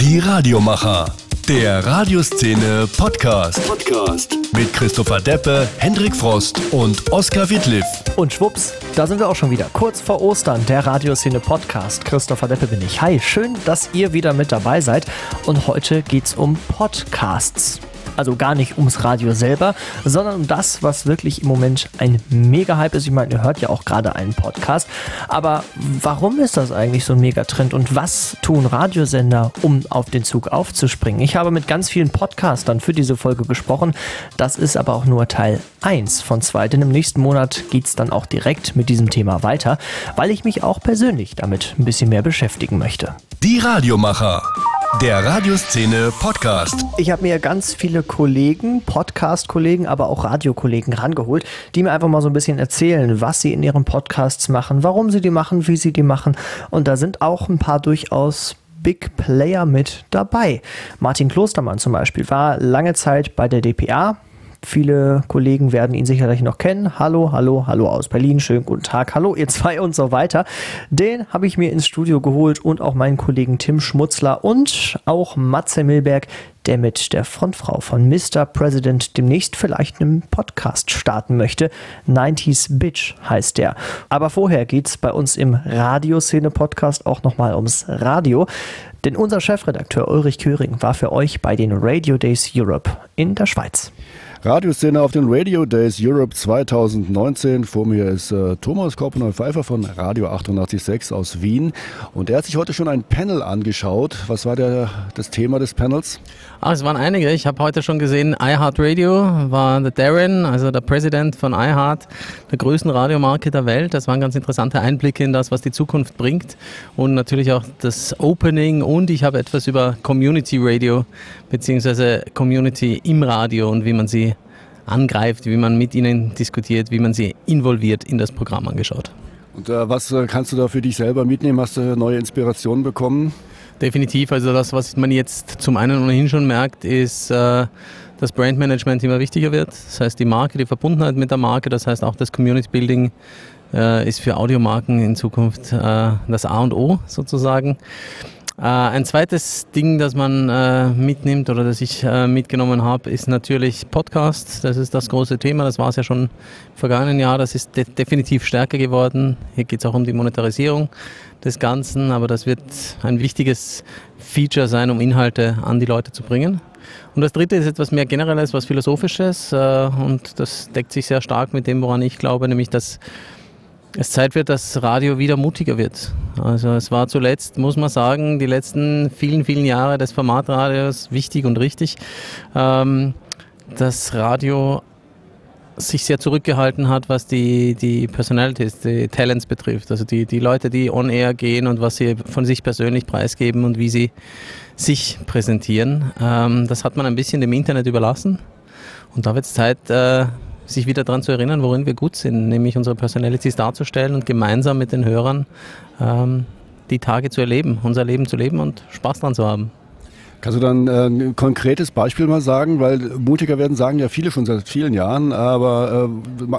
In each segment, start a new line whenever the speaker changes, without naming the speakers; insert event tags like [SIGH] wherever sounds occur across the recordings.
Die Radiomacher. Der Radioszene Podcast. Podcast. Mit Christopher Deppe, Hendrik Frost und Oskar Wittliff.
Und schwupps, da sind wir auch schon wieder. Kurz vor Ostern, der Radioszene Podcast. Christopher Deppe bin ich. Hi, schön, dass ihr wieder mit dabei seid. Und heute geht's um Podcasts also gar nicht ums Radio selber, sondern um das, was wirklich im Moment ein Mega-Hype ist. Ich meine, ihr hört ja auch gerade einen Podcast. Aber warum ist das eigentlich so ein Megatrend und was tun Radiosender, um auf den Zug aufzuspringen? Ich habe mit ganz vielen Podcastern für diese Folge gesprochen. Das ist aber auch nur Teil 1 von 2, denn im nächsten Monat geht es dann auch direkt mit diesem Thema weiter, weil ich mich auch persönlich damit ein bisschen mehr beschäftigen möchte.
Die Radiomacher. Der Radioszene Podcast.
Ich habe mir ganz viele Kollegen, Podcast-Kollegen, aber auch Radiokollegen rangeholt, die mir einfach mal so ein bisschen erzählen, was sie in ihren Podcasts machen, warum sie die machen, wie sie die machen. Und da sind auch ein paar durchaus Big Player mit dabei. Martin Klostermann zum Beispiel war lange Zeit bei der DPA, Viele Kollegen werden ihn sicherlich noch kennen. Hallo, hallo, hallo aus Berlin. Schönen guten Tag. Hallo, ihr zwei und so weiter. Den habe ich mir ins Studio geholt und auch meinen Kollegen Tim Schmutzler und auch Matze Milberg, der mit der Frontfrau von Mr. President demnächst vielleicht einen Podcast starten möchte. 90s Bitch heißt der. Aber vorher geht es bei uns im Radioszene-Podcast auch nochmal ums Radio. Denn unser Chefredakteur Ulrich Köring war für euch bei den Radio Days Europe in der Schweiz.
Radioszene auf den Radio Days Europe 2019. Vor mir ist äh, Thomas Korpenau-Pfeiffer von Radio 886 aus Wien. Und er hat sich heute schon ein Panel angeschaut. Was war der, das Thema des Panels?
Ach, es waren einige. Ich habe heute schon gesehen, iHeartRadio war der Darren, also der Präsident von iHeart, der größten Radiomarke der Welt. Das waren ganz interessante Einblicke in das, was die Zukunft bringt. Und natürlich auch das Opening. Und ich habe etwas über Community Radio beziehungsweise Community im Radio und wie man sie angreift, wie man mit ihnen diskutiert, wie man sie involviert in das Programm angeschaut.
Und äh, was äh, kannst du da für dich selber mitnehmen? Hast du neue Inspirationen bekommen?
Definitiv. Also das, was man jetzt zum einen ohnehin schon merkt, ist, äh, dass Brandmanagement immer wichtiger wird. Das heißt, die Marke, die Verbundenheit mit der Marke, das heißt auch das Community Building äh, ist für Audiomarken in Zukunft äh, das A und O sozusagen. Äh, ein zweites Ding, das man äh, mitnimmt oder das ich äh, mitgenommen habe, ist natürlich Podcast. Das ist das große Thema. Das war es ja schon im vergangenen Jahr. Das ist de definitiv stärker geworden. Hier geht es auch um die Monetarisierung des Ganzen, aber das wird ein wichtiges Feature sein, um Inhalte an die Leute zu bringen. Und das dritte ist etwas mehr generelles, was philosophisches und das deckt sich sehr stark mit dem, woran ich glaube, nämlich dass es Zeit wird, dass Radio wieder mutiger wird. Also es war zuletzt, muss man sagen, die letzten vielen, vielen Jahre des Formatradios wichtig und richtig, ähm, dass Radio sich sehr zurückgehalten hat, was die, die Personalities, die Talents betrifft. Also die, die Leute, die on air gehen und was sie von sich persönlich preisgeben und wie sie sich präsentieren. Ähm, das hat man ein bisschen dem Internet überlassen. Und da wird es Zeit, äh, sich wieder daran zu erinnern, worin wir gut sind, nämlich unsere Personalities darzustellen und gemeinsam mit den Hörern ähm, die Tage zu erleben, unser Leben zu leben und Spaß dran zu haben.
Kannst du dann äh, ein konkretes Beispiel mal sagen? Weil mutiger werden sagen ja viele schon seit vielen Jahren, aber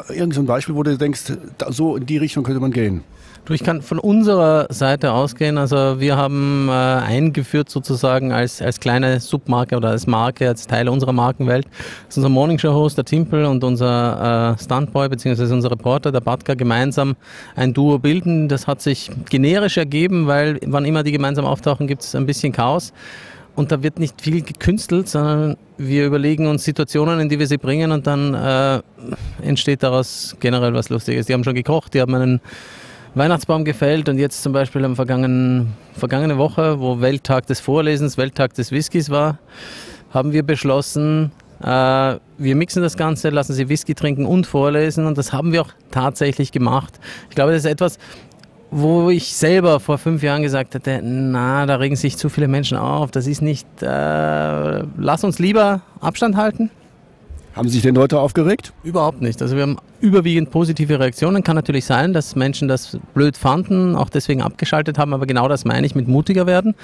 äh, irgend so ein Beispiel, wo du denkst, da, so in die Richtung könnte man gehen.
Du, ich kann von unserer Seite ausgehen. Also wir haben äh, eingeführt sozusagen als, als kleine Submarke oder als Marke, als Teil unserer Markenwelt, ist unser Morningshow-Host, der Timpel und unser äh, Stuntboy bzw. unser Reporter, der Batka, gemeinsam ein Duo bilden. Das hat sich generisch ergeben, weil wann immer die gemeinsam auftauchen, gibt es ein bisschen Chaos. Und da wird nicht viel gekünstelt, sondern wir überlegen uns Situationen, in die wir sie bringen und dann äh, entsteht daraus generell was Lustiges. Die haben schon gekocht, die haben einen Weihnachtsbaum gefällt und jetzt zum Beispiel am vergangenen, vergangene Woche, wo Welttag des Vorlesens, Welttag des Whiskys war, haben wir beschlossen, äh, wir mixen das Ganze, lassen sie Whisky trinken und vorlesen und das haben wir auch tatsächlich gemacht. Ich glaube, das ist etwas, wo ich selber vor fünf Jahren gesagt hätte, na, da regen sich zu viele Menschen auf, das ist nicht, äh, lass uns lieber Abstand halten.
Haben sich denn Leute aufgeregt?
Überhaupt nicht. Also wir haben überwiegend positive Reaktionen. Kann natürlich sein, dass Menschen das blöd fanden, auch deswegen abgeschaltet haben, aber genau das meine ich mit mutiger werden.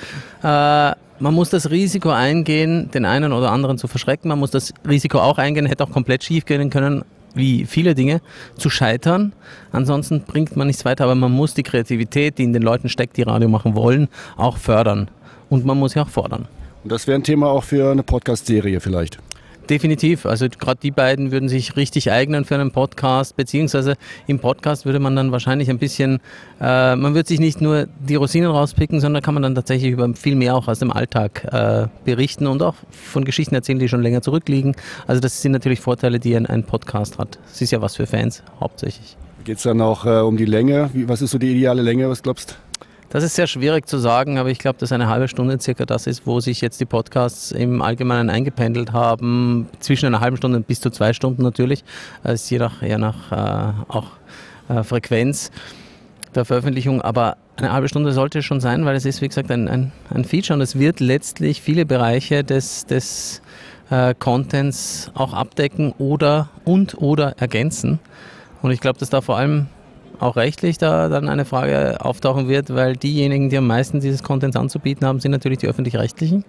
Äh, man muss das Risiko eingehen, den einen oder anderen zu verschrecken. Man muss das Risiko auch eingehen, hätte auch komplett schief gehen können, wie viele Dinge, zu scheitern. Ansonsten bringt man nichts weiter, aber man muss die Kreativität, die in den Leuten steckt, die Radio machen wollen, auch fördern. Und man muss ja auch fordern.
Und das wäre ein Thema auch für eine Podcast-Serie vielleicht.
Definitiv. Also gerade die beiden würden sich richtig eignen für einen Podcast, beziehungsweise im Podcast würde man dann wahrscheinlich ein bisschen, äh, man würde sich nicht nur die Rosinen rauspicken, sondern kann man dann tatsächlich über viel mehr auch aus dem Alltag äh, berichten und auch von Geschichten erzählen, die schon länger zurückliegen. Also das sind natürlich Vorteile, die ein, ein Podcast hat. Es ist ja was für Fans hauptsächlich.
Geht es dann auch äh, um die Länge? Wie, was ist so die ideale Länge, was glaubst du?
Das ist sehr schwierig zu sagen, aber ich glaube, dass eine halbe Stunde circa das ist, wo sich jetzt die Podcasts im Allgemeinen eingependelt haben. Zwischen einer halben Stunde bis zu zwei Stunden natürlich. Das ist je nach, je nach äh, auch äh, Frequenz der Veröffentlichung. Aber eine halbe Stunde sollte es schon sein, weil es ist, wie gesagt, ein, ein, ein Feature und es wird letztlich viele Bereiche des, des äh, Contents auch abdecken oder und oder ergänzen. Und ich glaube, dass da vor allem auch rechtlich da dann eine Frage auftauchen wird, weil diejenigen, die am meisten dieses Contents anzubieten haben, sind natürlich die öffentlich-rechtlichen.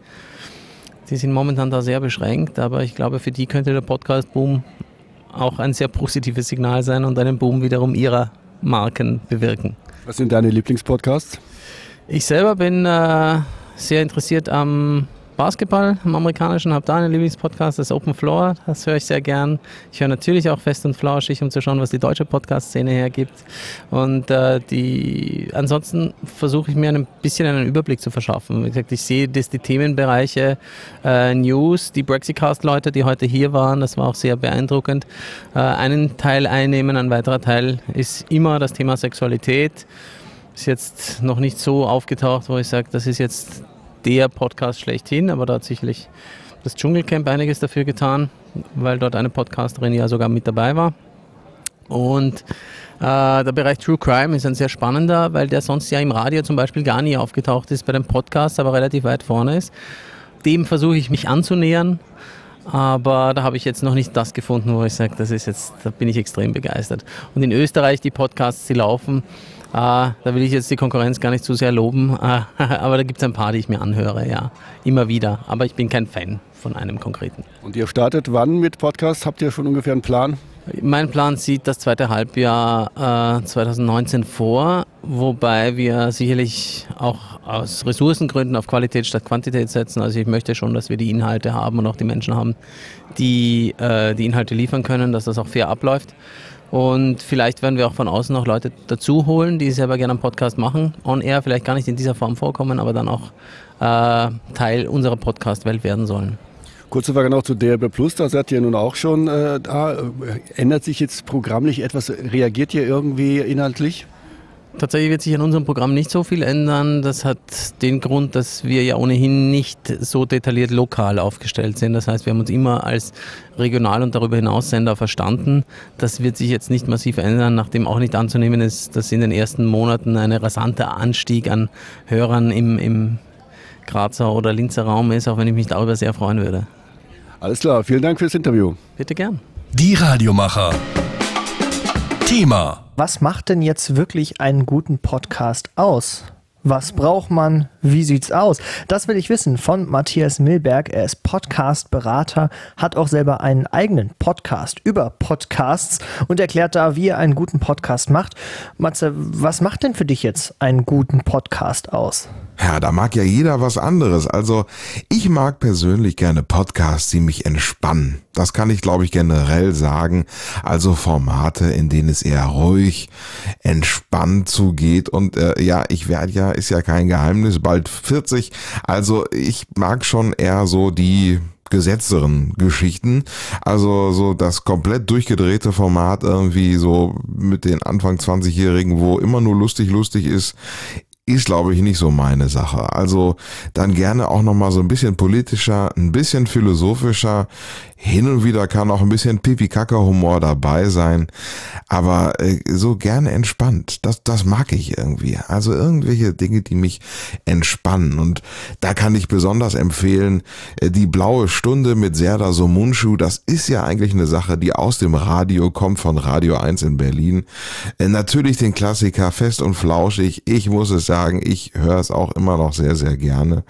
Die sind momentan da sehr beschränkt, aber ich glaube, für die könnte der Podcast-Boom auch ein sehr positives Signal sein und einen Boom wiederum ihrer Marken bewirken.
Was sind deine Lieblingspodcasts?
Ich selber bin äh, sehr interessiert am Basketball im amerikanischen, habe da einen Lieblingspodcast, das Open Floor, das höre ich sehr gern. Ich höre natürlich auch fest und flauschig, um zu schauen, was die deutsche Podcast-Szene hergibt. Und äh, die, ansonsten versuche ich mir ein bisschen einen Überblick zu verschaffen. Wie gesagt, ich sehe, dass die Themenbereiche äh, News, die Brexicast-Leute, die heute hier waren, das war auch sehr beeindruckend, äh, einen Teil einnehmen. Ein weiterer Teil ist immer das Thema Sexualität. Ist jetzt noch nicht so aufgetaucht, wo ich sage, das ist jetzt der Podcast schlechthin, aber da hat sicherlich das Dschungelcamp einiges dafür getan, weil dort eine Podcasterin ja sogar mit dabei war. Und äh, der Bereich True Crime ist ein sehr spannender, weil der sonst ja im Radio zum Beispiel gar nie aufgetaucht ist, bei dem Podcast aber relativ weit vorne ist. Dem versuche ich mich anzunähern, aber da habe ich jetzt noch nicht das gefunden, wo ich sage, das ist jetzt, da bin ich extrem begeistert. Und in Österreich die Podcasts, die laufen, da will ich jetzt die Konkurrenz gar nicht zu sehr loben, ah, [LAUGHS] aber da gibt es ein paar, die ich mir anhöre, ja, immer wieder. Aber ich bin kein Fan von einem konkreten.
Und ihr startet wann mit Podcast? Habt ihr schon ungefähr einen Plan?
Mein Plan sieht das zweite Halbjahr äh, 2019 vor, wobei wir sicherlich auch aus Ressourcengründen auf Qualität statt Quantität setzen. Also ich möchte schon, dass wir die Inhalte haben und auch die Menschen haben, die äh, die Inhalte liefern können, dass das auch fair abläuft. Und vielleicht werden wir auch von außen noch Leute dazu holen, die selber gerne einen Podcast machen. On Air vielleicht gar nicht in dieser Form vorkommen, aber dann auch äh, Teil unserer Podcast-Welt werden sollen.
Kurze Frage noch zu DRB Plus, da seid ihr nun auch schon äh, da. Ändert sich jetzt programmlich etwas? Reagiert ihr irgendwie inhaltlich?
Tatsächlich wird sich in unserem Programm nicht so viel ändern. Das hat den Grund, dass wir ja ohnehin nicht so detailliert lokal aufgestellt sind. Das heißt, wir haben uns immer als Regional- und darüber hinaus Sender verstanden. Das wird sich jetzt nicht massiv ändern, nachdem auch nicht anzunehmen ist, dass in den ersten Monaten ein rasanter Anstieg an Hörern im, im Grazer oder Linzer Raum ist, auch wenn ich mich darüber sehr freuen würde.
Alles klar, vielen Dank fürs Interview.
Bitte gern.
Die Radiomacher. Thema.
Was macht denn jetzt wirklich einen guten Podcast aus? Was braucht man? Wie sieht's aus? Das will ich wissen von Matthias Milberg. Er ist Podcast-Berater, hat auch selber einen eigenen Podcast über Podcasts und erklärt da, wie er einen guten Podcast macht. Matze, was macht denn für dich jetzt einen guten Podcast aus?
Ja, da mag ja jeder was anderes. Also ich mag persönlich gerne Podcasts, die mich entspannen. Das kann ich, glaube ich, generell sagen. Also Formate, in denen es eher ruhig, entspannt zugeht. Und äh, ja, ich werde ja, ist ja kein Geheimnis, bald 40. Also ich mag schon eher so die gesetzteren Geschichten. Also so das komplett durchgedrehte Format irgendwie so mit den Anfang 20-Jährigen, wo immer nur lustig, lustig ist, ist, glaube ich, nicht so meine Sache. Also dann gerne auch nochmal so ein bisschen politischer, ein bisschen philosophischer. Hin und wieder kann auch ein bisschen Pipi-Kaka-Humor dabei sein, aber äh, so gerne entspannt. Das, das mag ich irgendwie. Also irgendwelche Dinge, die mich entspannen. Und da kann ich besonders empfehlen, äh, die blaue Stunde mit Serda Somunchu. Das ist ja eigentlich eine Sache, die aus dem Radio kommt, von Radio 1 in Berlin. Äh, natürlich den Klassiker Fest und Flauschig. Ich muss es sagen, ich höre es auch immer noch sehr, sehr gerne.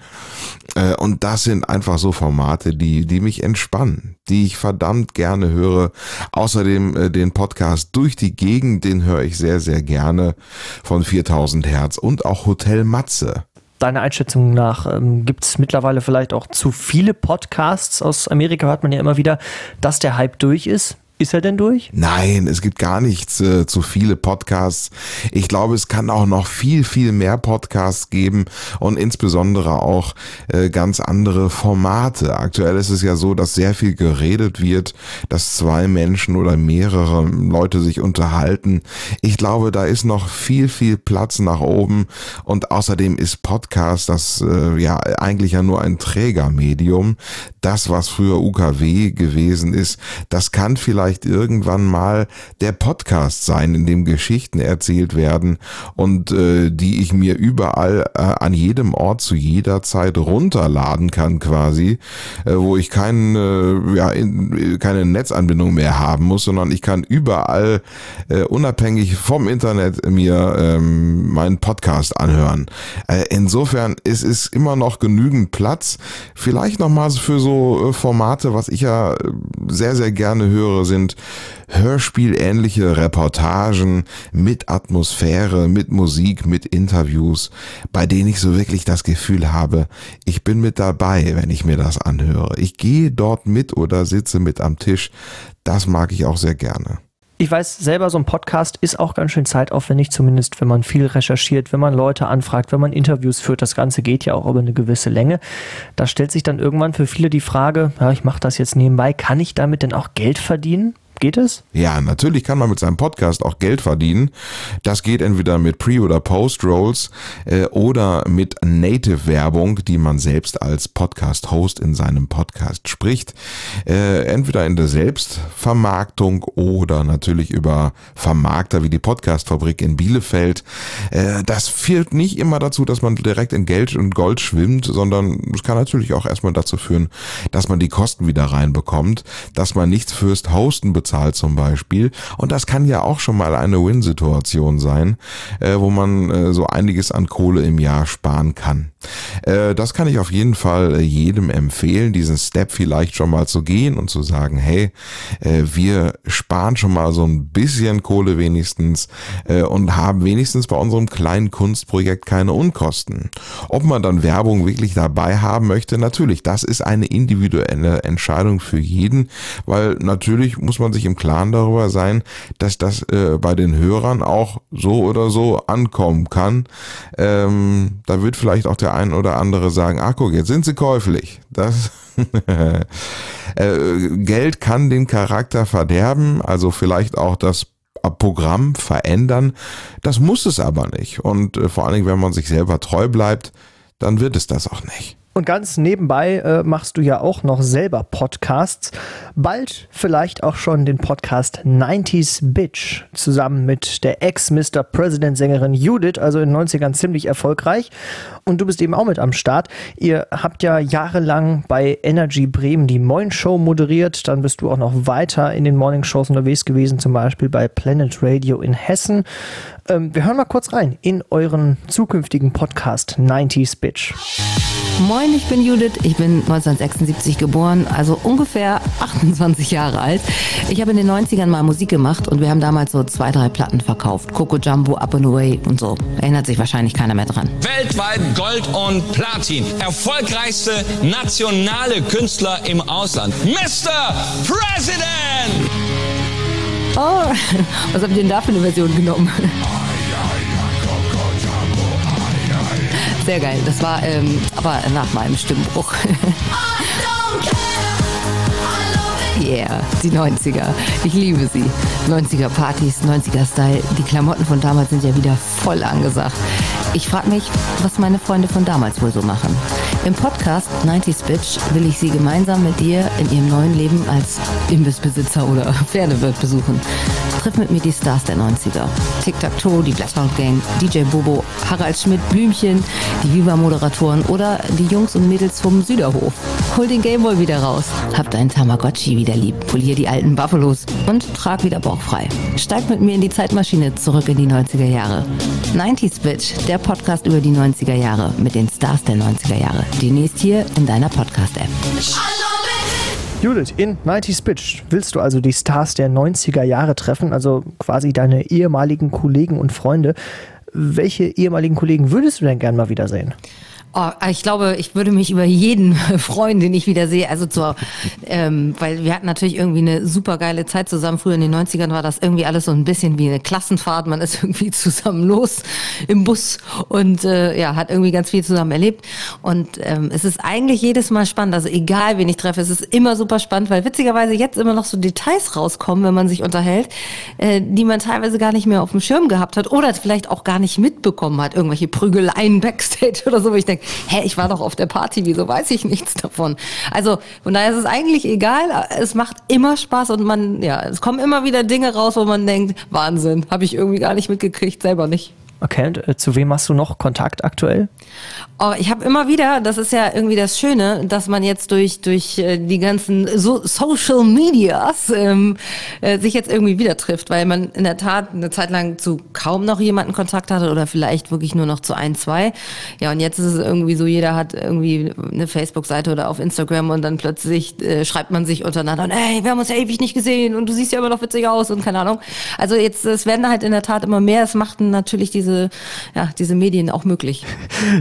Äh, und das sind einfach so Formate, die, die mich entspannen die ich verdammt gerne höre. Außerdem äh, den Podcast Durch die Gegend, den höre ich sehr, sehr gerne von 4000 Hertz und auch Hotel Matze.
deiner Einschätzung nach, ähm, gibt es mittlerweile vielleicht auch zu viele Podcasts? Aus Amerika hört man ja immer wieder, dass der Hype durch ist. Ist er denn durch?
Nein, es gibt gar nichts äh, zu viele Podcasts. Ich glaube, es kann auch noch viel, viel mehr Podcasts geben und insbesondere auch äh, ganz andere Formate. Aktuell ist es ja so, dass sehr viel geredet wird, dass zwei Menschen oder mehrere Leute sich unterhalten. Ich glaube, da ist noch viel, viel Platz nach oben und außerdem ist Podcast das äh, ja eigentlich ja nur ein Trägermedium. Das, was früher UKW gewesen ist, das kann vielleicht vielleicht irgendwann mal der Podcast sein, in dem Geschichten erzählt werden und äh, die ich mir überall äh, an jedem Ort zu jeder Zeit runterladen kann quasi, äh, wo ich kein, äh, ja, in, keine Netzanbindung mehr haben muss, sondern ich kann überall äh, unabhängig vom Internet mir ähm, meinen Podcast anhören. Äh, insofern ist es immer noch genügend Platz. Vielleicht nochmal für so äh, Formate, was ich ja äh, sehr, sehr gerne höre, sind sind Hörspielähnliche Reportagen mit Atmosphäre, mit Musik, mit Interviews, bei denen ich so wirklich das Gefühl habe, ich bin mit dabei, wenn ich mir das anhöre. Ich gehe dort mit oder sitze mit am Tisch. Das mag ich auch sehr gerne.
Ich weiß selber, so ein Podcast ist auch ganz schön zeitaufwendig, zumindest wenn man viel recherchiert, wenn man Leute anfragt, wenn man Interviews führt. Das Ganze geht ja auch über eine gewisse Länge. Da stellt sich dann irgendwann für viele die Frage, ja, ich mache das jetzt nebenbei, kann ich damit denn auch Geld verdienen? Geht es?
Ja, natürlich kann man mit seinem Podcast auch Geld verdienen. Das geht entweder mit Pre- oder Post-Rolls äh, oder mit Native-Werbung, die man selbst als Podcast-Host in seinem Podcast spricht. Äh, entweder in der Selbstvermarktung oder natürlich über Vermarkter wie die Podcastfabrik in Bielefeld. Äh, das führt nicht immer dazu, dass man direkt in Geld und Gold schwimmt, sondern es kann natürlich auch erstmal dazu führen, dass man die Kosten wieder reinbekommt, dass man nichts fürs Hosten bezahlt bezahlt zum Beispiel. Und das kann ja auch schon mal eine Win-Situation sein, äh, wo man äh, so einiges an Kohle im Jahr sparen kann. Äh, das kann ich auf jeden Fall äh, jedem empfehlen, diesen Step vielleicht schon mal zu gehen und zu sagen, hey, äh, wir sparen schon mal so ein bisschen Kohle wenigstens und haben wenigstens bei unserem kleinen Kunstprojekt keine Unkosten. Ob man dann Werbung wirklich dabei haben möchte, natürlich, das ist eine individuelle Entscheidung für jeden, weil natürlich muss man sich im Klaren darüber sein, dass das bei den Hörern auch so oder so ankommen kann. Ähm, da wird vielleicht auch der ein oder andere sagen, ach guck, jetzt sind sie käuflich. Das [LAUGHS] äh, Geld kann den Charakter verderben, also vielleicht auch das Programm verändern. Das muss es aber nicht. Und äh, vor allen Dingen, wenn man sich selber treu bleibt, dann wird es das auch nicht.
Und ganz nebenbei äh, machst du ja auch noch selber Podcasts. Bald vielleicht auch schon den Podcast 90s Bitch zusammen mit der Ex-Mr. President-Sängerin Judith, also in den 90ern ziemlich erfolgreich. Und du bist eben auch mit am Start. Ihr habt ja jahrelang bei Energy Bremen die Moin Show moderiert. Dann bist du auch noch weiter in den Morning Shows unterwegs gewesen, zum Beispiel bei Planet Radio in Hessen. Ähm, wir hören mal kurz rein in euren zukünftigen Podcast 90s Bitch.
Moin, ich bin Judith. Ich bin 1976 geboren, also ungefähr 28 Jahre alt. Ich habe in den 90ern mal Musik gemacht und wir haben damals so zwei, drei Platten verkauft. Coco Jumbo, Up and Away und so. Erinnert sich wahrscheinlich keiner mehr dran.
Weltweit Gold und Platin. Erfolgreichste nationale Künstler im Ausland. Mr. President!
Oh, [LAUGHS] was habt ihr denn da für eine Version genommen? Sehr geil. Das war ähm, aber nach meinem Stimmbruch. [LAUGHS] Yeah, die 90er. Ich liebe sie. 90er Partys, 90er Style. Die Klamotten von damals sind ja wieder voll angesagt. Ich frage mich, was meine Freunde von damals wohl so machen. Im Podcast 90s Bitch will ich sie gemeinsam mit dir in ihrem neuen Leben als Imbissbesitzer oder [LAUGHS] Pferdewirt besuchen. Triff mit mir die Stars der 90er. Tic-Tac-Toe, die Bloodhound Gang, DJ Bobo, Harald Schmidt, Blümchen, die Viva-Moderatoren oder die Jungs und Mädels vom Süderhof. Hol den Gameboy wieder raus. Hab deinen Tamagotchi wieder lieb. Polier die alten Buffalos und trag wieder bauchfrei. Steig mit mir in die Zeitmaschine zurück in die 90er Jahre. 90s Bitch, der Podcast über die 90er Jahre mit den Stars der 90er Jahre. Demnächst hier in deiner Podcast-App.
Judith, in 90s Bitch willst du also die Stars der 90er Jahre treffen, also quasi deine ehemaligen Kollegen und Freunde. Welche ehemaligen Kollegen würdest du denn gern mal wiedersehen?
Oh, ich glaube, ich würde mich über jeden [LAUGHS] freuen, den ich wieder sehe. Also zur, ähm, weil wir hatten natürlich irgendwie eine super geile Zeit zusammen. Früher in den 90ern war das irgendwie alles so ein bisschen wie eine Klassenfahrt. Man ist [LAUGHS] irgendwie zusammen los im Bus und äh, ja, hat irgendwie ganz viel zusammen erlebt. Und ähm, es ist eigentlich jedes Mal spannend. Also egal, wen ich treffe, es ist immer super spannend, weil witzigerweise jetzt immer noch so Details rauskommen, wenn man sich unterhält, äh, die man teilweise gar nicht mehr auf dem Schirm gehabt hat oder vielleicht auch gar nicht mitbekommen hat. Irgendwelche Prügeleien [LAUGHS] backstage oder so, wo ich denke, hä, ich war doch auf der Party, wieso weiß ich nichts davon? Also von daher ist es eigentlich egal, es macht immer Spaß und man, ja, es kommen immer wieder Dinge raus, wo man denkt, Wahnsinn, habe ich irgendwie gar nicht mitgekriegt, selber nicht.
Und äh, zu wem hast du noch Kontakt aktuell?
Oh, ich habe immer wieder, das ist ja irgendwie das Schöne, dass man jetzt durch, durch äh, die ganzen so Social Medias ähm, äh, sich jetzt irgendwie wieder trifft, weil man in der Tat eine Zeit lang zu kaum noch jemanden Kontakt hatte oder vielleicht wirklich nur noch zu ein, zwei. Ja, und jetzt ist es irgendwie so, jeder hat irgendwie eine Facebook-Seite oder auf Instagram und dann plötzlich schreibt man sich untereinander, und, hey, wir haben uns ja ewig nicht gesehen und du siehst ja immer noch witzig aus und keine Ahnung. Also jetzt, es werden halt in der Tat immer mehr, es machten natürlich diese diese, ja, diese Medien auch möglich. [LAUGHS]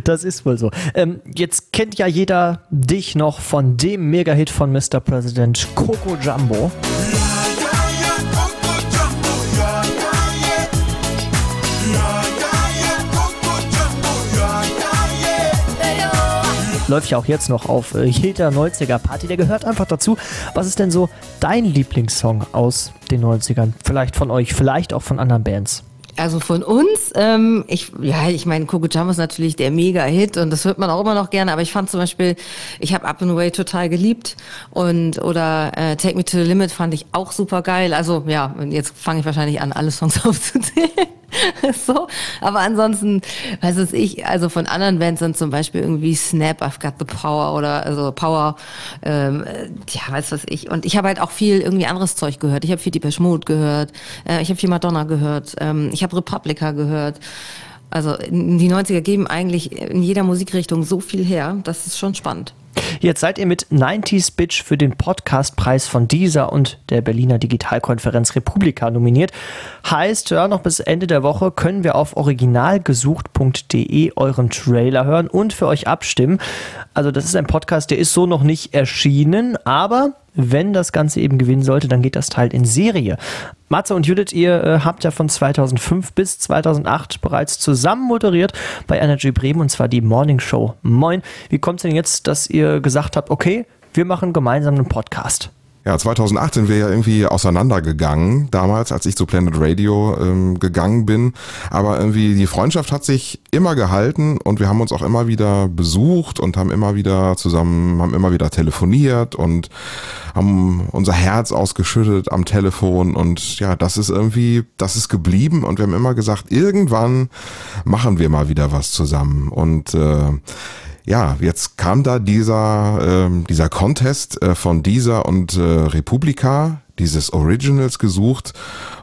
Das ist wohl so. Ähm, jetzt kennt ja jeder dich noch von dem Mega-Hit von Mr. President Coco Jumbo. läuft ja auch jetzt noch auf äh, jeder 90er Party. Der gehört einfach dazu. Was ist denn so dein Lieblingssong aus den 90ern? Vielleicht von euch, vielleicht auch von anderen Bands.
Also von uns, ähm, ich, ja, ich meine, Jumbo ist natürlich der Mega-Hit und das hört man auch immer noch gerne, aber ich fand zum Beispiel, ich habe Up and Away total geliebt und oder äh, Take Me to the Limit fand ich auch super geil. Also ja, jetzt fange ich wahrscheinlich an, alle Songs [LAUGHS] aufzuzählen. [LAUGHS] so, aber ansonsten, weiß ich, also von anderen Bands sind zum Beispiel irgendwie Snap, I've Got the Power oder also Power, ähm, ja, weiß was ich. Und ich habe halt auch viel irgendwie anderes Zeug gehört. Ich habe viel Deepesh Mode gehört, äh, ich habe viel Madonna gehört, ähm, ich habe Republica gehört. Also die 90er geben eigentlich in jeder Musikrichtung so viel her, das ist schon spannend.
Jetzt seid ihr mit 90s Bitch für den Podcastpreis von dieser und der Berliner Digitalkonferenz Republika nominiert. Heißt, ja, noch bis Ende der Woche können wir auf originalgesucht.de euren Trailer hören und für euch abstimmen. Also das ist ein Podcast, der ist so noch nicht erschienen, aber wenn das Ganze eben gewinnen sollte, dann geht das Teil in Serie. Matze und Judith, ihr äh, habt ja von 2005 bis 2008 bereits zusammen moderiert bei Energy Bremen und zwar die Morning Show. Moin, wie kommt es denn jetzt, dass ihr gesagt habt, okay, wir machen gemeinsam einen Podcast?
Ja, 2008 sind wir ja irgendwie auseinandergegangen, damals, als ich zu Planet Radio ähm, gegangen bin. Aber irgendwie die Freundschaft hat sich immer gehalten und wir haben uns auch immer wieder besucht und haben immer wieder zusammen, haben immer wieder telefoniert und haben unser Herz ausgeschüttet am Telefon. Und ja, das ist irgendwie, das ist geblieben. Und wir haben immer gesagt, irgendwann machen wir mal wieder was zusammen. Und äh, ja, jetzt kam da dieser, äh, dieser Contest äh, von dieser und äh, Republika, dieses Originals gesucht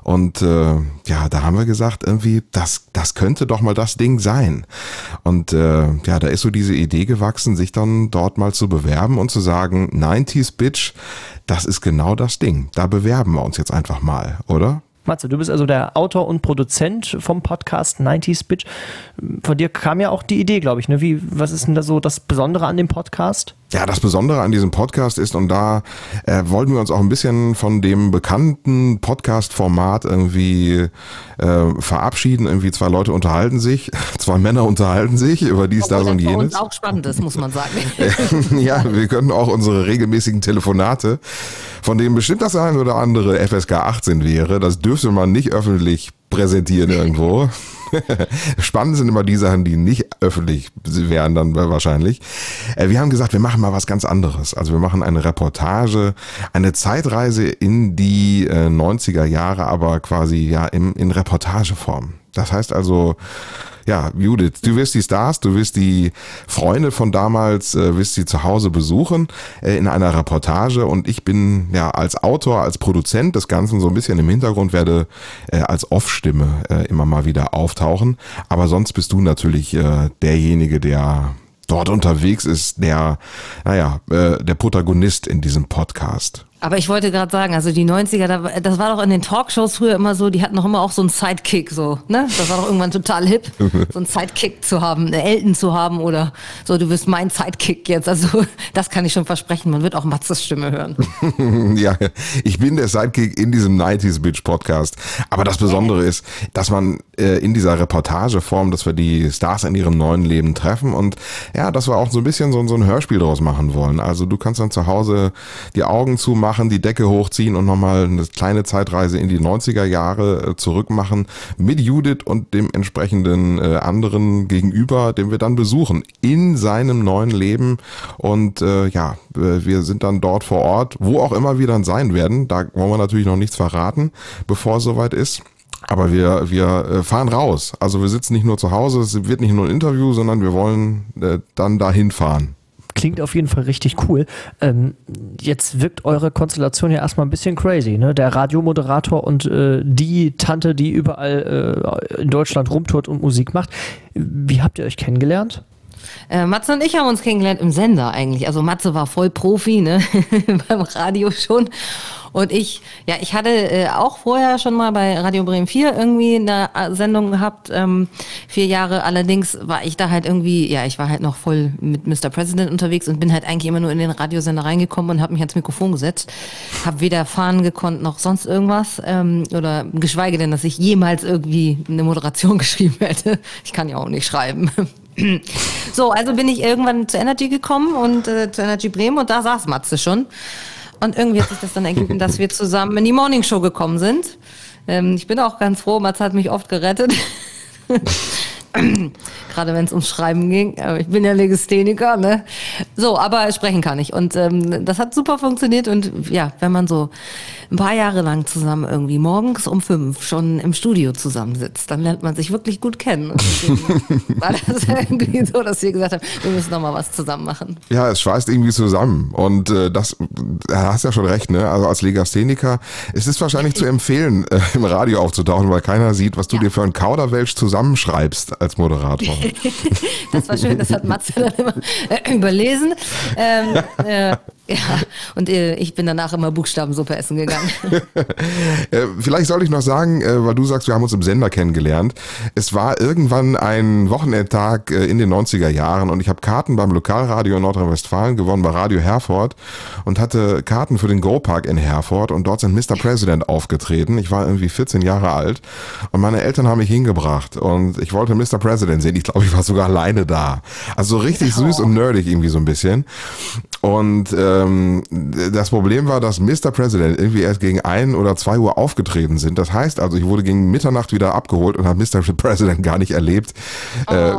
und äh, ja, da haben wir gesagt, irgendwie, das, das könnte doch mal das Ding sein. Und äh, ja, da ist so diese Idee gewachsen, sich dann dort mal zu bewerben und zu sagen, 90s Bitch, das ist genau das Ding. Da bewerben wir uns jetzt einfach mal, oder?
Matze, du bist also der Autor und Produzent vom Podcast 90s Bitch. Von dir kam ja auch die Idee, glaube ich. Ne? Wie, was ist denn da so das Besondere an dem Podcast?
Ja, das Besondere an diesem Podcast ist, und da äh, wollten wir uns auch ein bisschen von dem bekannten Podcast-Format irgendwie äh, verabschieden. Irgendwie zwei Leute unterhalten sich, [LAUGHS] zwei Männer unterhalten sich über dies, das und jenes. Was
auch spannend ist, muss man sagen. [LAUGHS]
ja, wir können auch unsere regelmäßigen Telefonate, von denen bestimmt das ein oder andere FSK 18 wäre, das dürfte man nicht öffentlich präsentieren irgendwo. [LAUGHS] Spannend sind immer die Sachen, die nicht öffentlich wären dann wahrscheinlich. Äh, wir haben gesagt, wir machen mal was ganz anderes. Also wir machen eine Reportage, eine Zeitreise in die 90er äh, Jahre, aber quasi ja in, in Reportageform. Das heißt also, ja, Judith, du wirst die Stars, du wirst die Freunde von damals, äh, wirst sie zu Hause besuchen äh, in einer Reportage und ich bin ja als Autor, als Produzent des Ganzen so ein bisschen im Hintergrund, werde äh, als Off-Stimme äh, immer mal wieder auftauchen. Aber sonst bist du natürlich äh, derjenige, der dort unterwegs ist, der, naja, äh, der Protagonist in diesem Podcast.
Aber ich wollte gerade sagen, also die 90er, das war doch in den Talkshows früher immer so, die hatten doch immer auch so einen Sidekick, so, ne? Das war doch irgendwann total hip, [LAUGHS] so einen Sidekick zu haben, eine Elton zu haben oder so, du wirst mein Sidekick jetzt. Also [LAUGHS] das kann ich schon versprechen, man wird auch Matzes Stimme hören. [LAUGHS]
ja, ich bin der Sidekick in diesem 90s Bitch Podcast. Aber das Besondere ist, dass man äh, in dieser Reportageform, dass wir die Stars in ihrem neuen Leben treffen und ja, dass wir auch so ein bisschen so, so ein Hörspiel draus machen wollen. Also du kannst dann zu Hause die Augen zumachen, machen, die Decke hochziehen und nochmal eine kleine Zeitreise in die 90er Jahre äh, zurück machen mit Judith und dem entsprechenden äh, anderen gegenüber, den wir dann besuchen in seinem neuen Leben. Und äh, ja, wir sind dann dort vor Ort, wo auch immer wir dann sein werden. Da wollen wir natürlich noch nichts verraten, bevor es soweit ist. Aber wir, wir äh, fahren raus. Also wir sitzen nicht nur zu Hause, es wird nicht nur ein Interview, sondern wir wollen äh, dann dahin fahren
klingt auf jeden Fall richtig cool. Ähm, jetzt wirkt eure Konstellation ja erstmal ein bisschen crazy, ne? Der Radiomoderator und äh, die Tante, die überall äh, in Deutschland rumtourt und Musik macht. Wie habt ihr euch kennengelernt?
Äh, Matze und ich haben uns kennengelernt im Sender eigentlich. Also Matze war voll Profi, ne? [LAUGHS] beim Radio schon. Und ich, ja, ich hatte äh, auch vorher schon mal bei Radio Bremen 4 irgendwie eine äh, Sendung gehabt, ähm, vier Jahre. Allerdings war ich da halt irgendwie, ja, ich war halt noch voll mit Mr. President unterwegs und bin halt eigentlich immer nur in den Radiosender reingekommen und habe mich ans Mikrofon gesetzt. Habe weder fahren gekonnt noch sonst irgendwas. Ähm, oder geschweige denn, dass ich jemals irgendwie eine Moderation [LAUGHS] geschrieben hätte. Ich kann ja auch nicht schreiben. [CLEARS THROAT] So, also bin ich irgendwann zu Energy gekommen und äh, zu Energy Bremen und da saß Matze schon. Und irgendwie hat sich das dann ergeben, dass wir zusammen in die Morning Show gekommen sind. Ähm, ich bin auch ganz froh, Matze hat mich oft gerettet. [CLEARS THROAT] Gerade wenn es ums Schreiben ging. Ich bin ja Legistheniker, ne? So, aber sprechen kann ich. Und ähm, das hat super funktioniert. Und ja, wenn man so ein paar Jahre lang zusammen irgendwie morgens um fünf schon im Studio zusammensitzt, dann lernt man sich wirklich gut kennen. Und [LAUGHS] war das irgendwie so, dass wir gesagt haben, wir müssen noch mal was zusammen machen.
Ja, es schweißt irgendwie zusammen. Und äh, das, da hast ja schon recht, ne? Also als Legastheniker, es ist wahrscheinlich zu empfehlen, äh, im Radio aufzutauchen, weil keiner sieht, was du ja. dir für ein Kauderwelsch zusammenschreibst als Moderator. [LAUGHS]
das war schön, das hat Matze dann immer äh, überlesen. Ähm, [LAUGHS] äh, ja, und äh, ich bin danach immer Buchstabensuppe essen gegangen. [LAUGHS]
Äh, vielleicht soll ich noch sagen, äh, weil du sagst, wir haben uns im Sender kennengelernt. Es war irgendwann ein Wochenendtag in den 90er Jahren und ich habe Karten beim Lokalradio in Nordrhein-Westfalen gewonnen, bei Radio Herford und hatte Karten für den Go-Park in Herford und dort sind Mr. President aufgetreten. Ich war irgendwie 14 Jahre alt und meine Eltern haben mich hingebracht und ich wollte Mr. President sehen. Ich glaube, ich war sogar alleine da. Also richtig süß und nerdig irgendwie so ein bisschen. Und ähm, das Problem war, dass Mr. President irgendwie erst gegen ein oder zwei Uhr aufgetreten sind. Das heißt also, ich wurde gegen Mitternacht wieder abgeholt und habe Mr. [LAUGHS] President gar nicht erlebt. Oh. Äh,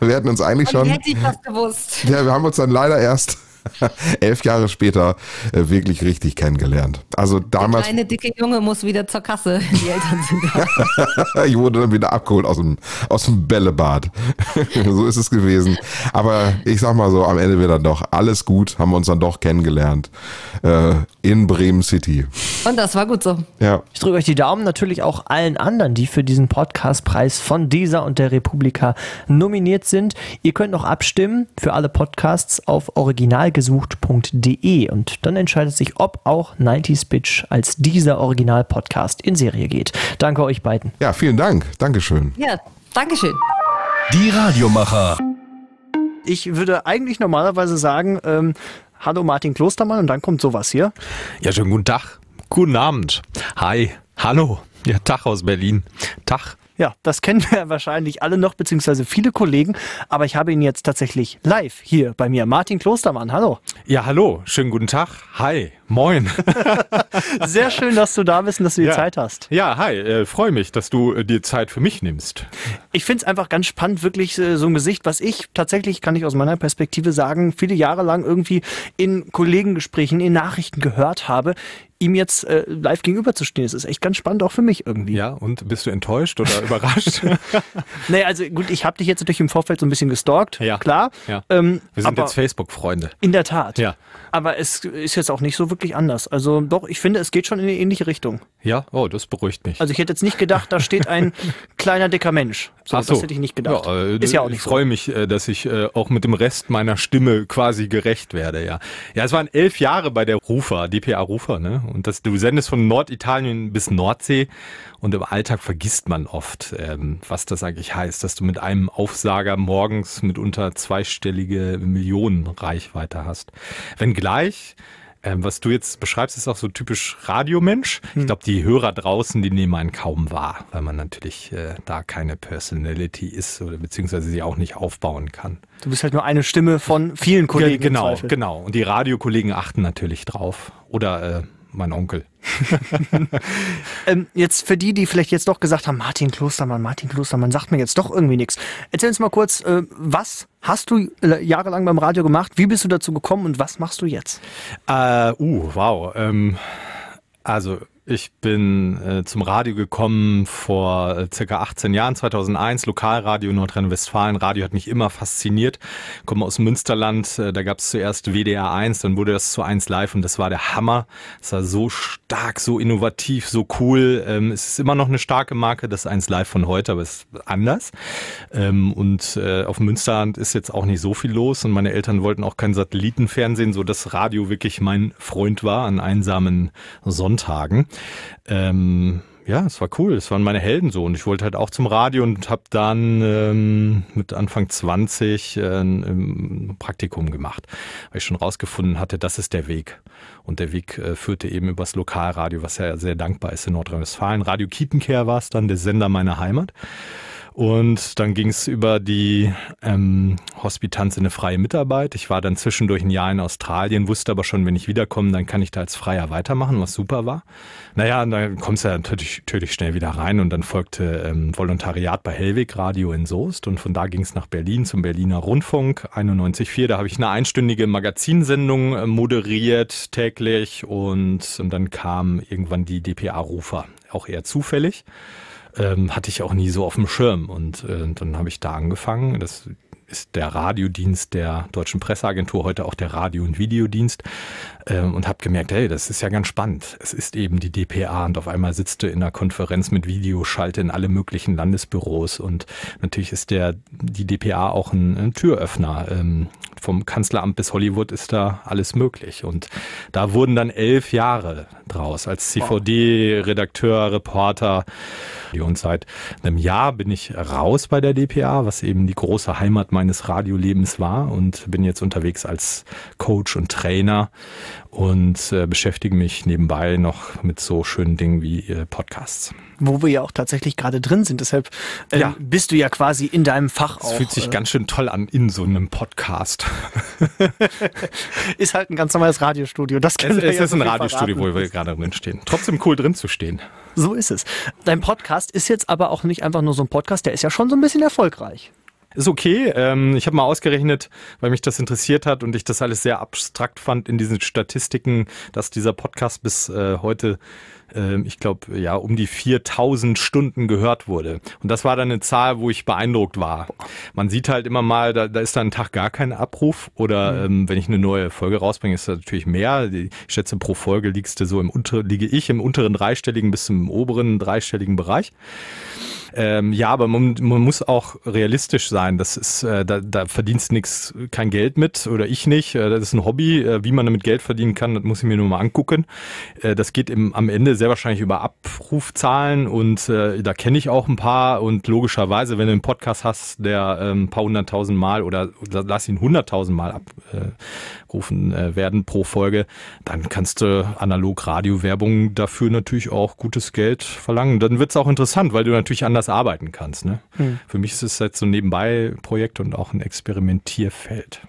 [LAUGHS] wir hatten uns eigentlich schon. Hätte ich das gewusst. Ja, wir haben uns dann leider erst [LAUGHS] elf Jahre später äh, wirklich richtig kennengelernt. Also damals.
Der kleine dicke Junge muss wieder zur Kasse. Die Eltern sind
da. [LAUGHS] ich wurde dann wieder abgeholt aus dem, aus dem Bällebad. [LAUGHS] so ist es gewesen. Aber ich sag mal so, am Ende wird dann doch alles gut, haben wir uns dann doch kennengelernt. Äh, in Bremen City.
Und das war gut so.
Ja. Ich drücke euch die Daumen natürlich auch allen anderen, die für diesen Podcastpreis von dieser und der Republika nominiert sind. Ihr könnt noch abstimmen für alle Podcasts auf Original gesucht.de und dann entscheidet sich, ob auch 90s Bitch als dieser Original-Podcast in Serie geht. Danke euch beiden.
Ja, vielen Dank. Dankeschön.
Ja, Dankeschön.
Die Radiomacher.
Ich würde eigentlich normalerweise sagen, ähm, hallo Martin Klostermann und dann kommt sowas hier.
Ja, schönen guten Tag. Guten Abend. Hi. Hallo. Ja, Tag aus Berlin. Tag.
Ja, das kennen wir [LAUGHS] wahrscheinlich alle noch, beziehungsweise viele Kollegen. Aber ich habe ihn jetzt tatsächlich live hier bei mir. Martin Klostermann, hallo.
Ja, hallo. Schönen guten Tag. Hi. Moin. [LAUGHS]
Sehr schön, dass du da bist und dass du die
ja.
Zeit hast.
Ja, hi. Äh, Freue mich, dass du äh, dir Zeit für mich nimmst.
Ich finde es einfach ganz spannend, wirklich äh, so ein Gesicht, was ich tatsächlich, kann ich aus meiner Perspektive sagen, viele Jahre lang irgendwie in Kollegengesprächen, in Nachrichten gehört habe. Ihm jetzt äh, live gegenüberzustehen. Das ist echt ganz spannend, auch für mich irgendwie.
Ja, und bist du enttäuscht oder überrascht? [LAUGHS]
nee, also gut, ich habe dich jetzt natürlich im Vorfeld so ein bisschen gestalkt,
Ja.
klar.
Ja.
Ähm,
Wir sind jetzt Facebook-Freunde.
in der Tat.
Ja.
Aber es ist jetzt auch nicht so wirklich anders. Also doch, ich finde, es geht schon in eine ähnliche Richtung.
Ja, oh, das beruhigt mich.
Also ich hätte jetzt nicht gedacht, da steht ein [LAUGHS] kleiner dicker Mensch. So,
Ach
Das hätte ich nicht gedacht.
Ja, äh,
ist ja auch
ich
nicht so.
freue mich, äh, dass ich äh, auch mit dem Rest meiner Stimme quasi gerecht werde. Ja, ja, es waren elf Jahre bei der Rufer, DPA Rufer, ne? Und das, du sendest von Norditalien bis Nordsee und im Alltag vergisst man oft, ähm, was das eigentlich heißt, dass du mit einem Aufsager morgens mitunter zweistellige Millionenreichweite hast. Wenngleich ähm, was du jetzt beschreibst, ist auch so typisch Radiomensch.
Hm.
Ich glaube, die Hörer draußen, die nehmen einen kaum wahr, weil man natürlich äh, da keine Personality ist oder beziehungsweise sie auch nicht aufbauen kann.
Du bist halt nur eine Stimme von vielen Kollegen. im
genau, genau. Und die Radiokollegen achten natürlich drauf. Oder äh, mein Onkel. [LAUGHS]
Ähm, jetzt für die, die vielleicht jetzt doch gesagt haben, Martin Klostermann, Martin Klostermann sagt mir jetzt doch irgendwie nichts. Erzähl uns mal kurz, äh, was hast du äh, jahrelang beim Radio gemacht? Wie bist du dazu gekommen und was machst du jetzt?
Äh, uh, wow. Ähm, also ich bin äh, zum Radio gekommen vor äh, circa 18 Jahren, 2001, Lokalradio Nordrhein-Westfalen. Radio hat mich immer fasziniert. Komme aus Münsterland, äh, da gab es zuerst WDR 1, dann wurde das zu 1 Live und das war der Hammer. Es war so stark, so innovativ, so cool. Ähm, es ist immer noch eine starke Marke, das 1 Live von heute, aber es ist anders. Ähm, und äh, auf Münsterland ist jetzt auch nicht so viel los und meine Eltern wollten auch kein Satellitenfernsehen, so dass Radio wirklich mein Freund war an einsamen Sonntagen. Ähm, ja, es war cool. Es waren meine Helden so. Und ich wollte halt auch zum Radio und habe dann ähm, mit Anfang 20 äh, ein Praktikum gemacht, weil ich schon rausgefunden hatte, das ist der Weg. Und der Weg äh, führte eben übers Lokalradio, was ja sehr dankbar ist in Nordrhein-Westfalen. Radio Kiepenkehr war es dann, der Sender meiner Heimat. Und dann ging es über die ähm, Hospitanz in eine freie Mitarbeit. Ich war dann zwischendurch ein Jahr in Australien, wusste aber schon, wenn ich wiederkomme, dann kann ich da als Freier weitermachen, was super war. Naja, dann kommst du ja natürlich, natürlich schnell wieder rein und dann folgte ähm, Volontariat bei Hellweg Radio in Soest und von da ging es nach Berlin zum Berliner Rundfunk 91.4. Da habe ich eine einstündige Magazinsendung äh, moderiert täglich und, und dann kam irgendwann die DPA-Rufer, auch eher zufällig ähm, hatte ich auch nie so auf dem Schirm. Und äh, dann habe ich da angefangen. Das ist der Radiodienst der Deutschen Presseagentur, heute auch der Radio- und Videodienst. Ähm, und habe gemerkt, hey, das ist ja ganz spannend. Es ist eben die DPA und auf einmal sitzt du in einer Konferenz mit Videoschalte in alle möglichen Landesbüros. Und natürlich ist der, die DPA auch ein, ein Türöffner. Ähm, vom Kanzleramt bis Hollywood ist da alles möglich. Und da wurden dann elf Jahre draus als CVD-Redakteur, Reporter. Und seit einem Jahr bin ich raus bei der DPA, was eben die große Heimat meines Radiolebens war und bin jetzt unterwegs als Coach und Trainer und äh, beschäftige mich nebenbei noch mit so schönen Dingen wie äh, Podcasts.
Wo wir ja auch tatsächlich gerade drin sind. Deshalb ähm,
Ja.
bist du ja quasi in deinem Fach
Es
auch.
fühlt sich
äh,
ganz schön toll an in so einem Podcast. [LAUGHS]
ist halt ein ganz normales Radiostudio. Das
Es, es
ja
ist
so
ein Radiostudio,
verraten.
wo wir gerade drin stehen. Trotzdem cool drin zu stehen.
So ist es. Dein Podcast ist jetzt aber auch nicht einfach nur so ein Podcast, der ist ja schon so ein bisschen erfolgreich.
Ist okay. Ähm, ich habe mal ausgerechnet, weil mich das interessiert hat und ich das alles sehr abstrakt fand in diesen Statistiken, dass dieser Podcast bis äh, heute, äh, ich glaube, ja, um die 4000 Stunden gehört wurde. Und das war dann eine Zahl, wo ich beeindruckt war. Man sieht halt immer mal, da, da ist dann ein Tag gar kein Abruf oder ähm, wenn ich eine neue Folge rausbringe, ist das natürlich mehr. Ich schätze, pro Folge liegst du so im unter, liege ich im unteren dreistelligen bis zum oberen dreistelligen Bereich. Ähm, ja, aber man, man muss auch realistisch sein. Das ist, äh, da, da verdienst nix, kein Geld mit oder ich nicht. Äh, das ist ein Hobby. Äh, wie man damit Geld verdienen kann, das muss ich mir nur mal angucken. Äh, das geht im, am Ende sehr wahrscheinlich über Abrufzahlen und äh, da kenne ich auch ein paar. Und logischerweise, wenn du einen Podcast hast, der äh, ein paar hunderttausend Mal oder lass ihn hunderttausend Mal abrufen äh, werden pro Folge, dann kannst du analog Radiowerbung dafür natürlich auch gutes Geld verlangen. Dann wird es auch interessant, weil du natürlich anders arbeiten kannst. Ne? Für mich ist es jetzt so ein Nebenbei-Projekt und auch ein Experimentierfeld.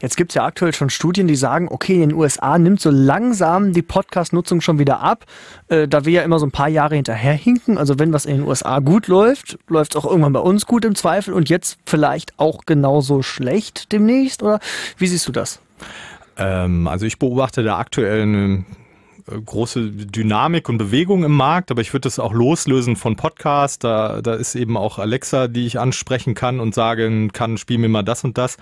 Jetzt gibt es ja aktuell schon Studien, die sagen, okay, in den USA nimmt so langsam die Podcast-Nutzung schon wieder ab. Äh, da wir ja immer so ein paar Jahre hinterherhinken. Also wenn was in den USA gut läuft, läuft es auch irgendwann bei uns gut im Zweifel und jetzt vielleicht auch genauso schlecht demnächst? Oder wie siehst du das?
Ähm, also ich beobachte da aktuell eine große Dynamik und Bewegung im Markt, aber ich würde das auch loslösen von Podcasts. Da, da ist eben auch Alexa, die ich ansprechen kann und sagen kann, spiel mir mal das und das.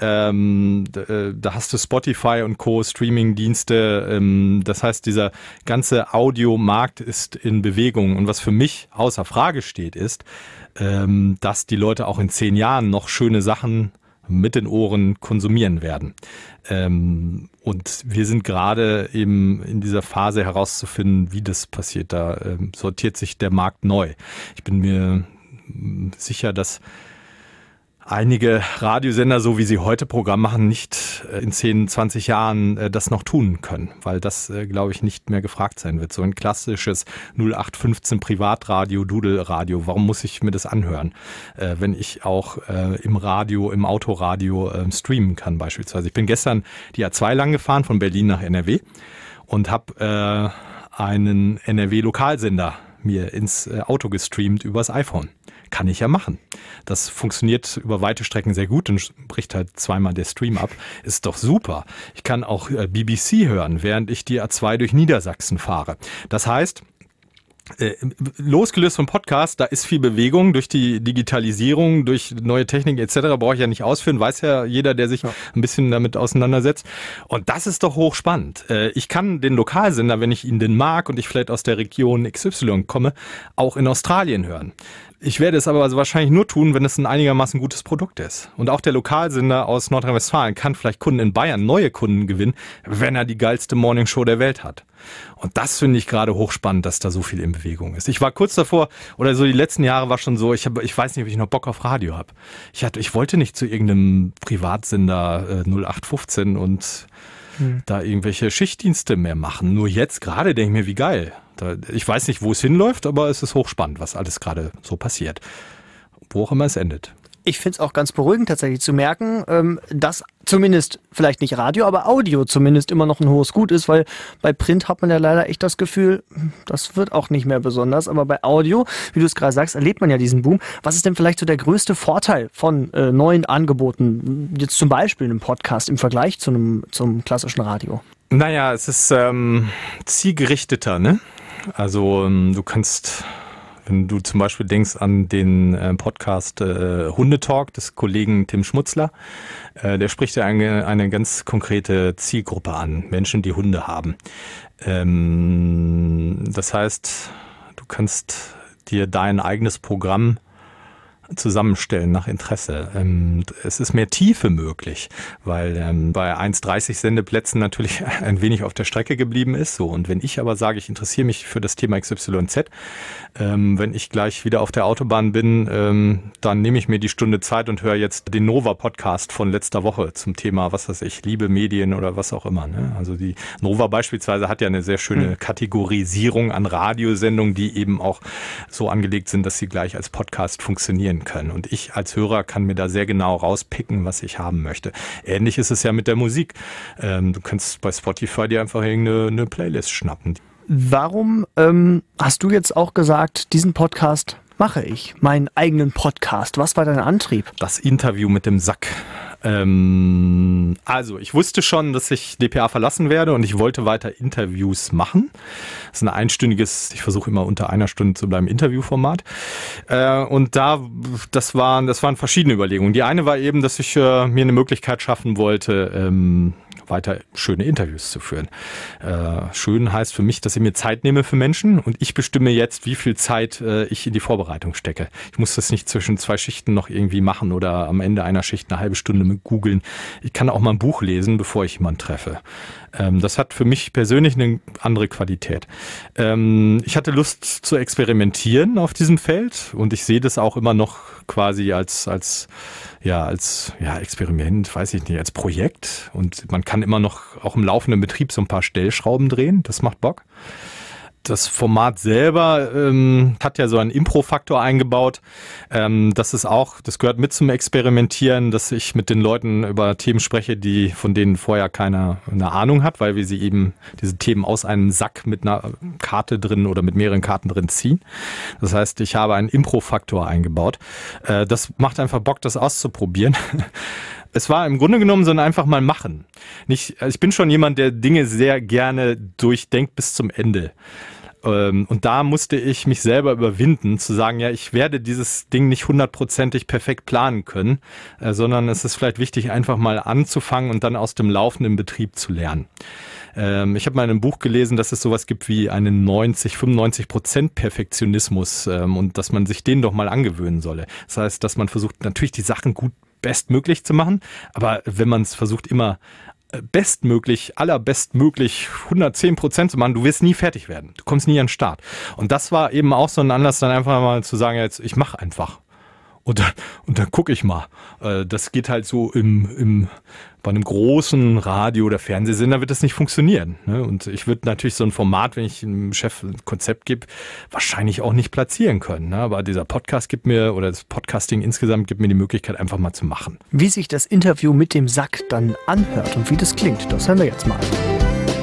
Ähm, da, äh, da, hast du Spotify und Co. Streaming-Dienste. Ähm, das heißt, dieser ganze Audiomarkt ist in Bewegung. Und was für mich außer Frage steht, ist, ähm, dass die Leute auch in zehn Jahren noch schöne Sachen mit den Ohren konsumieren werden. Ähm, und wir sind gerade eben in dieser Phase herauszufinden, wie das passiert. Da ähm, sortiert sich der Markt neu. Ich bin mir sicher, dass einige Radiosender, so wie sie heute Programm machen, nicht äh, in 10, 20 Jahren äh, das noch tun können, weil das, äh, glaube ich, nicht mehr gefragt sein wird. So ein klassisches 0815 Privatradio, Dudelradio, warum muss ich mir das anhören, wenn ich auch im Radio, im Autoradio ähm, streamen kann beispielsweise. Ich bin gestern die A2 lang gefahren von Berlin nach NRW und habe einen NRW-Lokalsender mir ins Auto gestreamt übers iPhone kann ich ja machen. Das funktioniert über weite Strecken sehr gut und bricht halt zweimal der Stream ab. Ist doch super. Ich kann auch äh, BBC hören, während ich die A2 durch Niedersachsen fahre. Das heißt, äh, losgelöst vom Podcast, da ist viel Bewegung durch die Digitalisierung, durch neue Technik etc. brauche ich ja nicht ausführen, weiß ja jeder, der sich ja. ein bisschen damit auseinandersetzt. Und das ist doch hochspannend. Äh, ich kann den Lokalsender, wenn ich ihn denn mag und ich vielleicht aus der Region XY komme, auch in Australien hören. Ich werde es aber wahrscheinlich nur tun, wenn es ein einigermaßen gutes Produkt ist. Und auch der Lokalsender aus Nordrhein-Westfalen kann vielleicht Kunden in Bayern, neue Kunden gewinnen, wenn er die geilste Morningshow der Welt hat. Und das finde ich gerade hochspannend, dass da so viel in Bewegung ist. Ich war kurz davor, oder so die letzten Jahre war schon so, ich, hab, ich weiß nicht, ob ich noch Bock auf Radio habe. Ich, hatte, ich wollte nicht zu irgendeinem Privatsender äh, 0815 und hm. da irgendwelche Schichtdienste mehr machen. Nur jetzt gerade denke ich mir, wie geil. Da, ich weiß nicht, wo es hinläuft, aber es ist hochspannend, was alles gerade so passiert. Wo auch immer es endet.
Ich finde es auch ganz beruhigend tatsächlich zu merken, ähm, dass zumindest vielleicht nicht Radio, aber Audio zumindest immer noch ein hohes Gut ist, weil bei Print hat man ja leider echt das Gefühl, das wird auch nicht mehr besonders. Aber bei Audio, wie du es gerade sagst, erlebt man ja diesen Boom. Was ist denn vielleicht so der größte Vorteil von äh, neuen Angeboten, jetzt zum Beispiel einem Podcast im Vergleich zu einem zum klassischen Radio?
Naja, es ist ähm, zielgerichteter, ne? Also ähm, du kannst, wenn du zum Beispiel denkst an den äh, Podcast äh, Hundetalk des Kollegen Tim Schmutzler, äh, der spricht ja eine, eine ganz konkrete Zielgruppe an, Menschen, die Hunde haben. Ähm, das heißt, du kannst dir dein eigenes Programm zusammenstellen nach Interesse. Ähm, es ist mehr Tiefe möglich, weil ähm, bei 1,30 Sendeplätzen natürlich [LAUGHS] ein wenig auf der Strecke geblieben ist. So und wenn ich aber sage, ich interessiere mich für das Thema XYZ, ähm, wenn ich gleich wieder auf der Autobahn bin, dann nehme ich mir die Stunde Zeit und höre jetzt den Nova Podcast von letzter Woche zum Thema, was weiß ich, Liebe Medien oder was auch immer. Ne? Also die Nova beispielsweise hat ja eine sehr schöne hm. Kategorisierung an Radiosendungen, die eben auch so angelegt sind, dass sie gleich als Podcast funktionieren können. Und ich als Hörer kann mir da sehr genau rauspicken, was ich haben möchte. Ähnlich ist es ja mit der Musik. Ähm, du kannst bei Spotify dir einfach irgendeine Playlist schnappen.
Warum ähm, hast du jetzt auch gesagt, diesen Podcast mache ich, meinen eigenen Podcast? Was war dein Antrieb?
Das Interview mit dem Sack. Ähm, also, ich wusste schon, dass ich DPA verlassen werde und ich wollte weiter Interviews machen. Das ist ein einstündiges, ich versuche immer unter einer Stunde zu bleiben, Interviewformat. Äh, und da, das waren, das waren verschiedene Überlegungen. Die eine war eben, dass ich äh, mir eine Möglichkeit schaffen wollte, ähm, weiter schöne Interviews zu führen. Äh, schön heißt für mich, dass ich mir Zeit nehme für Menschen und ich bestimme jetzt, wie viel Zeit äh, ich in die Vorbereitung stecke. Ich muss das nicht zwischen zwei Schichten noch irgendwie machen oder am Ende einer Schicht eine halbe Stunde mit googeln. Ich kann auch mal ein Buch lesen, bevor ich jemanden treffe. Ähm, das hat für mich persönlich eine andere Qualität. Ähm, ich hatte Lust zu experimentieren auf diesem Feld und ich sehe das auch immer noch quasi als, als, ja, als ja, Experiment, weiß ich nicht, als Projekt. Und man kann immer noch auch im laufenden Betrieb so ein paar Stellschrauben drehen. Das macht Bock das Format selber ähm, hat ja so einen Impro-Faktor eingebaut. Ähm, das ist auch, das gehört mit zum Experimentieren, dass ich mit den Leuten über Themen spreche, die von denen vorher keiner eine Ahnung hat, weil wir sie eben diese Themen aus einem Sack mit einer Karte drin oder mit mehreren Karten drin ziehen. Das heißt, ich habe einen Impro-Faktor eingebaut. Äh, das macht einfach Bock, das auszuprobieren. [LAUGHS] es war im Grunde genommen so ein einfach mal machen. nicht, ich bin schon jemand, der Dinge sehr gerne durchdenkt bis zum Ende. Ähm, und da musste ich mich selber überwinden, zu sagen, ja, ich werde dieses Ding nicht hundertprozentig perfekt planen können, äh, sondern es ist vielleicht wichtig, einfach mal anzufangen und dann aus dem laufenden Betrieb zu lernen. Ähm, ich habe mal in einem Buch gelesen, dass es sowas gibt wie einen 90, 95 Prozent Perfektionismus ähm, und dass man sich den doch mal angewöhnen solle. Das heißt, dass man versucht, natürlich die Sachen gut bestmöglich zu machen, aber wenn man es versucht, immer bestmöglich, allerbestmöglich 110 Prozent zu machen, du wirst nie fertig werden. Du kommst nie an den Start. Und das war eben auch so ein Anlass, dann einfach mal zu sagen, jetzt, ich mache einfach. Und dann, und dann gucke ich mal. Äh, das geht halt so im, im, bei einem großen Radio- oder Fernsehsender wird das nicht funktionieren. Ne? Und ich würde natürlich so ein Format, wenn ich einem Chef ein Konzept gebe, wahrscheinlich auch nicht platzieren können. Ne? Aber dieser Podcast gibt mir, oder das Podcasting insgesamt gibt mir die Möglichkeit, einfach mal zu machen.
Wie sich das Interview mit dem Sack dann anhört und wie das klingt, das hören wir jetzt mal.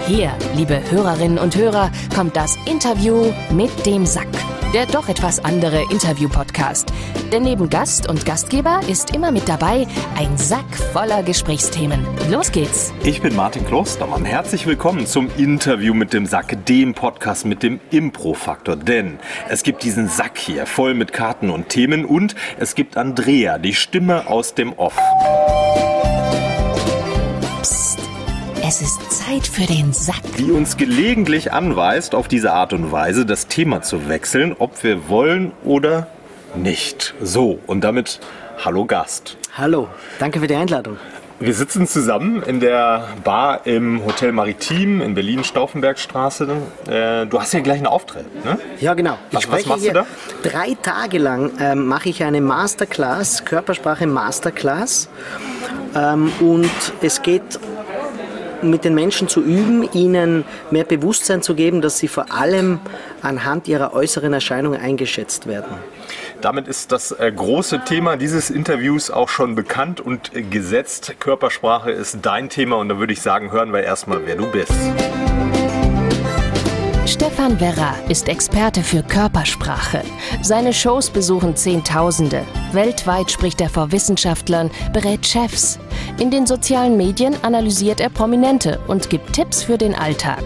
Hier, liebe Hörerinnen und Hörer, kommt das Interview mit dem Sack. Der doch etwas andere Interview-Podcast. Denn neben Gast und Gastgeber ist immer mit dabei ein Sack voller Gesprächsthemen. Los geht's.
Ich bin Martin Klostermann. Herzlich willkommen zum Interview mit dem Sack, dem Podcast mit dem Impro-Faktor. Denn es gibt diesen Sack hier voll mit Karten und Themen und es gibt Andrea, die Stimme aus dem Off.
Es ist Zeit für den Sack.
die uns gelegentlich anweist, auf diese Art und Weise das Thema zu wechseln, ob wir wollen oder nicht. So, und damit hallo Gast.
Hallo, danke für die Einladung.
Wir sitzen zusammen in der Bar im Hotel Maritim in Berlin, Stauffenbergstraße. Äh, du hast ja gleich einen Auftritt, ne?
Ja, genau. Ich
Was- was
spreche
machst du
hier drei Tage lang ähm, mache ich eine Masterclass, Körpersprache Masterclass. Ähm, und es geht mit den Menschen zu üben, ihnen mehr Bewusstsein zu geben, dass sie vor allem anhand ihrer äußeren Erscheinungen eingeschätzt werden.
Damit ist das äh, große Thema dieses Interviews auch schon bekannt und gesetzt. Körpersprache ist dein Thema und da würde ich sagen, hören wir erstmal, wer du bist.
Stefan Werra ist Experte für Körpersprache. Seine Shows besuchen Zehntausende. Weltweit spricht er vor Wissenschaftlern, berät Chefs. In den sozialen Medien analysiert er Prominente und gibt Tipps für den Alltag.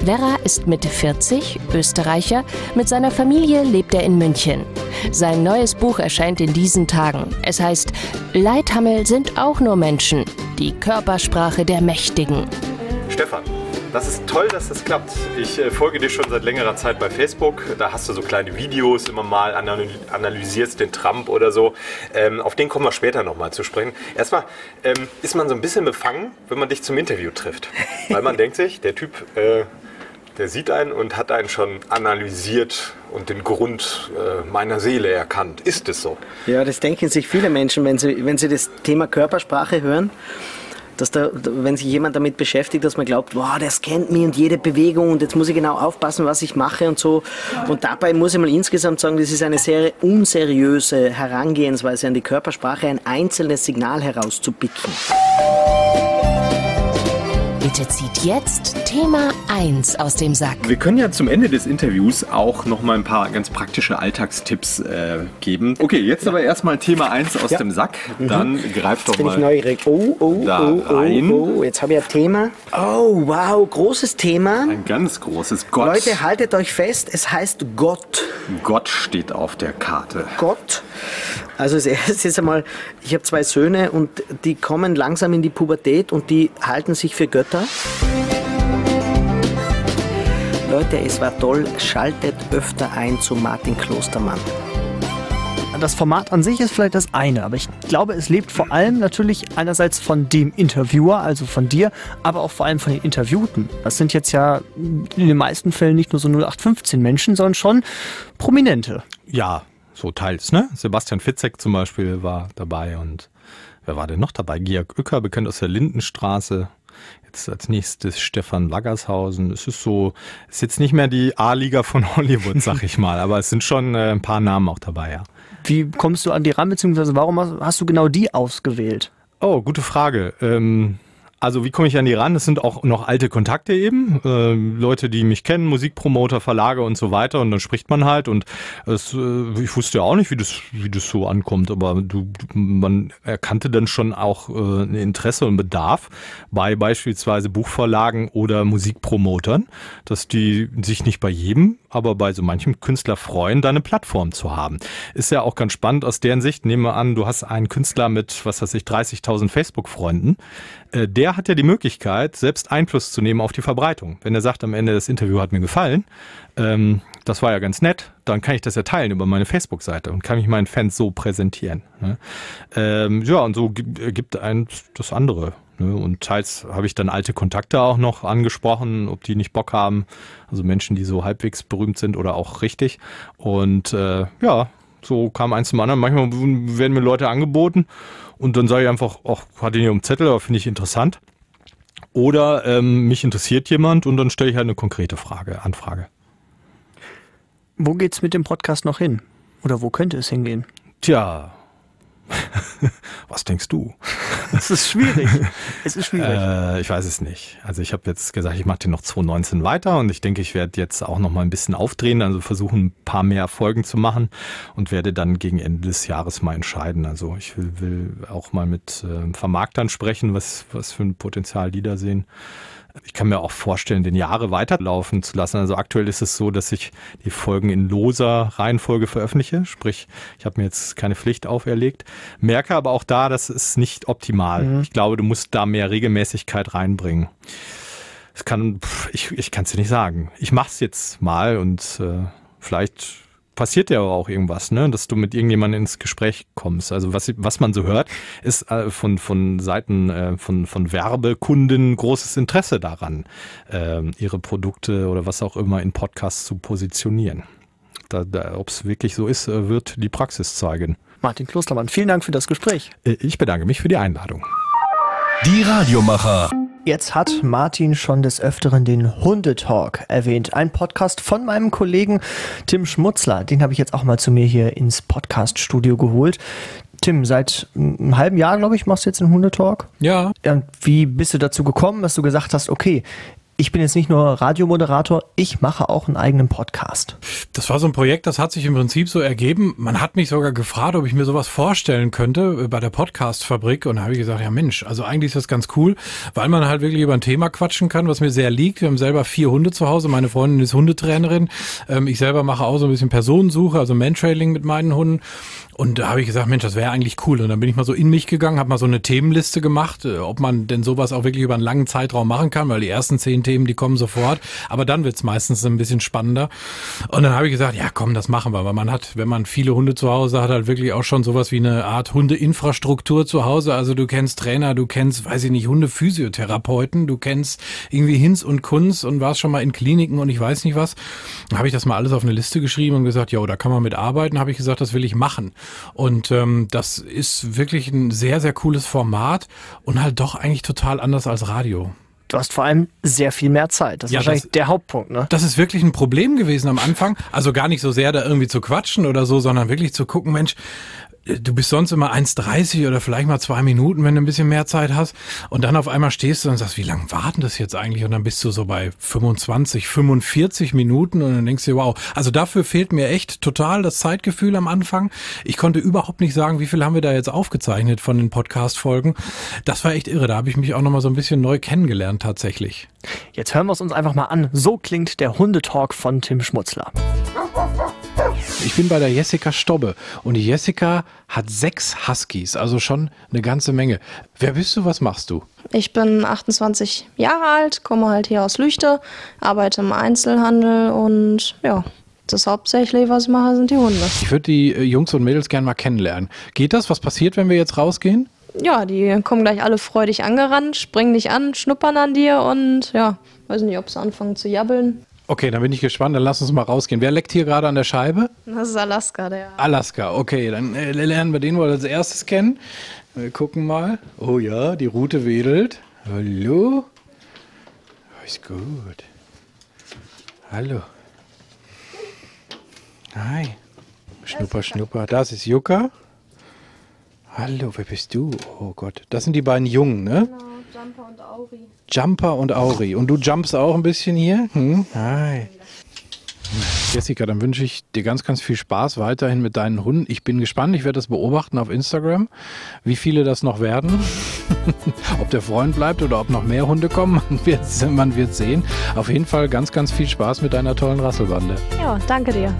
Werra ist Mitte 40, Österreicher. Mit seiner Familie lebt er in München. Sein neues Buch erscheint in diesen Tagen. Es heißt Leithammel sind auch nur Menschen. Die Körpersprache der Mächtigen.
Stefan, das ist toll, dass das klappt. Ich äh, folge dir schon seit längerer Zeit bei Facebook. Da hast du so kleine Videos immer mal, anal- analysierst den Trump oder so. Ähm, auf den kommen wir später nochmal zu sprechen. Erstmal ähm, ist man so ein bisschen befangen, wenn man dich zum Interview trifft. Weil man [LAUGHS] denkt sich, der Typ, äh, der sieht einen und hat einen schon analysiert und den Grund äh, meiner Seele erkannt. Ist es so?
Ja, das denken sich viele Menschen, wenn sie, wenn sie das Thema Körpersprache hören. Dass da, wenn sich jemand damit beschäftigt, dass man glaubt, wow, der scannt mich und jede Bewegung und jetzt muss ich genau aufpassen, was ich mache und so. Und dabei muss ich mal insgesamt sagen, das ist eine sehr unseriöse Herangehensweise an die Körpersprache, ein einzelnes Signal herauszupicken.
Bitte zieht jetzt Thema 1 aus dem Sack.
Wir können ja zum Ende des Interviews auch noch mal ein paar ganz praktische Alltagstipps äh, geben. Okay, jetzt aber erstmal Thema 1 aus
Ja.
dem Sack. Dann greif doch
Jetzt bin ich
mal.
neugierig. Oh, oh,
da
oh,
rein.
oh, oh. Jetzt habe ich ein Thema. Oh, wow, großes Thema.
Ein ganz großes Gott.
Leute, haltet euch fest, es heißt Gott.
Gott steht auf der Karte.
Gott. Also das erste ist einmal, ich habe zwei Söhne und die kommen langsam in die Pubertät und die halten sich für Götter. Leute, es war toll, schaltet öfter ein zu Martin Klostermann.
Das Format an sich ist vielleicht das eine, aber ich glaube, es lebt vor allem natürlich einerseits von dem Interviewer, also von dir, aber auch vor allem von den Interviewten. Das sind jetzt ja in den meisten Fällen nicht nur so 0815 Menschen, sondern schon Prominente.
Ja, so teils, ne? Sebastian Fitzek zum Beispiel war dabei und wer war denn noch dabei? Georg Uecker, bekannt aus der Lindenstraße. Jetzt als nächstes Stefan Waggershausen. Es ist so, es ist jetzt nicht mehr die A-Liga von [LAUGHS] Hollywood, sag ich mal, aber es sind schon äh, ein paar Namen auch dabei, ja.
Wie kommst du an die ran, beziehungsweise warum hast, hast du genau die ausgewählt?
Oh, gute Frage. Ähm, Also wie komme ich an die ran? Es sind auch noch alte Kontakte eben, äh, Leute, die mich kennen, Musikpromoter, Verlage und so weiter. Und dann spricht man halt. Und es, äh, ich wusste ja auch nicht, wie das, wie das so ankommt. Aber du, man erkannte dann schon auch äh, Interesse und Bedarf bei beispielsweise Buchverlagen oder Musikpromotern, dass die sich nicht bei jedem, aber bei so manchem Künstler freuen, da eine Plattform zu haben. Ist ja auch ganz spannend aus deren Sicht. Nehmen wir an, du hast einen Künstler mit, was weiß ich, 30.000 Facebook-Freunden. Äh, der hat ja die Möglichkeit, selbst Einfluss zu nehmen auf die Verbreitung. Wenn er sagt, am Ende das Interview hat mir gefallen, ähm, das war ja ganz nett, dann kann ich das ja teilen über meine Facebook-Seite und kann mich meinen Fans so präsentieren. Ne? Ähm, ja, und so gibt eins das andere. Ne? Und teils habe ich dann alte Kontakte auch noch angesprochen, ob die nicht Bock haben. Also Menschen, die so halbwegs berühmt sind oder auch richtig. Und äh, ja, so kam eins zum anderen. Manchmal werden mir Leute angeboten und dann sage ich einfach, ach, hatte ich nicht um Zettel, aber finde ich interessant. Oder ähm, mich interessiert jemand und dann stelle ich halt eine konkrete Frage, Anfrage.
Wo geht's mit dem Podcast noch hin? Oder wo könnte es hingehen?
Tja, Was denkst du?
Es ist schwierig. [LAUGHS] Es ist schwierig.
Äh, ich weiß es nicht. Also ich habe jetzt gesagt, ich mache den noch 2019 weiter und ich denke, ich werde jetzt auch noch mal ein bisschen aufdrehen, also versuchen, ein paar mehr Folgen zu machen und werde dann gegen Ende des Jahres mal entscheiden. Also ich will, will auch mal mit äh, Vermarktern sprechen, was, was für ein Potenzial die da sehen ich kann mir auch vorstellen, den Jahre weiterlaufen zu lassen. Also aktuell ist es so, dass ich die Folgen in loser Reihenfolge veröffentliche. Sprich, ich habe mir jetzt keine Pflicht auferlegt. Merke aber auch da, das ist nicht optimal. Mhm. Ich glaube, du musst da mehr Regelmäßigkeit reinbringen. Es kann, ich, ich kann es dir nicht sagen. Ich mache es jetzt mal und äh, vielleicht passiert ja auch irgendwas, ne? dass du mit irgendjemandem ins Gespräch kommst. Also was, was man so hört, ist äh, von, von Seiten äh, von, von Werbekunden großes Interesse daran, äh, ihre Produkte oder was auch immer in Podcasts zu positionieren. Da, da, Ob es wirklich so ist, äh, wird die Praxis zeigen.
Martin Klostermann, vielen Dank für das Gespräch.
Äh, ich bedanke mich für die Einladung.
Die Radiomacher.
Jetzt hat Martin schon des Öfteren den Hundetalk erwähnt. Ein Podcast von meinem Kollegen Tim Schmutzler. Den habe ich jetzt auch mal zu mir hier ins Podcaststudio geholt. Tim, seit einem halben Jahr, glaube ich, machst du jetzt einen Hundetalk.
Ja.
Wie bist du dazu gekommen, dass du gesagt hast, okay, ich bin jetzt nicht nur Radiomoderator, ich mache auch einen eigenen Podcast.
Das war so ein Projekt, das hat sich im Prinzip so ergeben. Man hat mich sogar gefragt, ob ich mir sowas vorstellen könnte äh, bei der Podcast-Fabrik. Und da habe ich gesagt, ja Mensch, also eigentlich ist das ganz cool, weil man halt wirklich über ein Thema quatschen kann, was mir sehr liegt. Wir haben selber vier Hunde zu Hause. Meine Freundin ist Hundetrainerin. Ähm, ich selber mache auch so ein bisschen Personensuche, also Mantrailing mit meinen Hunden. Und da habe ich gesagt, Mensch, das wäre eigentlich cool. Und dann bin ich mal so in mich gegangen, habe mal so eine Themenliste gemacht, äh, ob man denn sowas auch wirklich über einen langen Zeitraum machen kann, weil die ersten zehn Themen, die kommen sofort. Aber dann wird's meistens ein bisschen spannender. Und dann habe ich gesagt, ja komm, das machen wir. Weil man hat, wenn man viele Hunde zu Hause hat, halt wirklich auch schon sowas wie eine Art Hundeinfrastruktur zu Hause. Also du kennst Trainer, du kennst, weiß ich nicht, Hundephysiotherapeuten, du kennst irgendwie Hinz und Kunz und warst schon mal in Kliniken und ich weiß nicht was. Dann habe ich das mal alles auf eine Liste geschrieben und gesagt, ja, da kann man mit arbeiten. Habe ich gesagt, das will ich machen. Und ähm, das ist wirklich ein sehr, sehr cooles Format und halt doch eigentlich total anders als Radio.
Du hast vor allem sehr viel mehr Zeit. Das ist ja, wahrscheinlich das, der Hauptpunkt, ne?
Das ist wirklich ein Problem gewesen am Anfang. Also gar nicht so sehr da irgendwie zu quatschen oder so, sondern wirklich zu gucken, Mensch, du bist sonst immer 1,30 oder vielleicht mal zwei Minuten, wenn du ein bisschen mehr Zeit hast. Und dann auf einmal stehst du und sagst, wie lange warten das jetzt eigentlich? Und dann bist du so bei 25, 45 Minuten und dann denkst du, wow. Also dafür fehlt mir echt total das Zeitgefühl am Anfang. Ich konnte überhaupt nicht sagen, wie viel haben wir da jetzt aufgezeichnet von den Podcast-Folgen. Das war echt irre. Da habe ich mich auch nochmal so ein bisschen neu kennengelernt tatsächlich.
Jetzt hören wir es uns einfach mal an. So klingt der Hundetalk von Tim Schmutzler.
Ich bin bei der Jessica Stobbe und die Jessica hat sechs Huskies, also schon eine ganze Menge. Wer bist du, was machst du?
Ich bin 28 Jahre alt, komme halt hier aus Lüchte, arbeite im Einzelhandel und ja, das hauptsächlich, was ich mache, sind die Hunde.
Ich würde die äh, Jungs und Mädels gerne mal kennenlernen. Geht das? Was passiert, wenn wir jetzt rausgehen?
Ja, die kommen gleich alle freudig angerannt, springen dich an, schnuppern an dir und ja, weiß nicht, ob sie anfangen zu jabbeln.
Okay, dann bin ich gespannt. Dann lass uns mal rausgehen. Wer leckt hier gerade an der Scheibe?
Das ist Alaska, der.
Alaska, okay. Dann äh, lernen wir den wohl als erstes kennen. Wir gucken mal. Oh ja, die Rute wedelt. Hallo? Oh, ist gut. Hallo. Hi. Schnupper, schnupper. Das ist Yucca. Hallo, wer bist du? Oh Gott. Das sind die beiden Jungen, ne?
Genau, Jumper und Auri.
Jumper und Auri. Und du jumpst auch ein bisschen hier? Hm? Hi. Jessica, dann wünsche ich dir ganz, ganz viel Spaß weiterhin mit deinen Hunden. Ich bin gespannt, ich werde das beobachten auf Instagram, wie viele das noch werden. [LAUGHS] ob der Freund bleibt oder ob noch mehr Hunde kommen, [LAUGHS] man wird, man wird sehen. Auf jeden Fall ganz, ganz viel Spaß mit deiner tollen Rasselbande.
Ja, danke dir.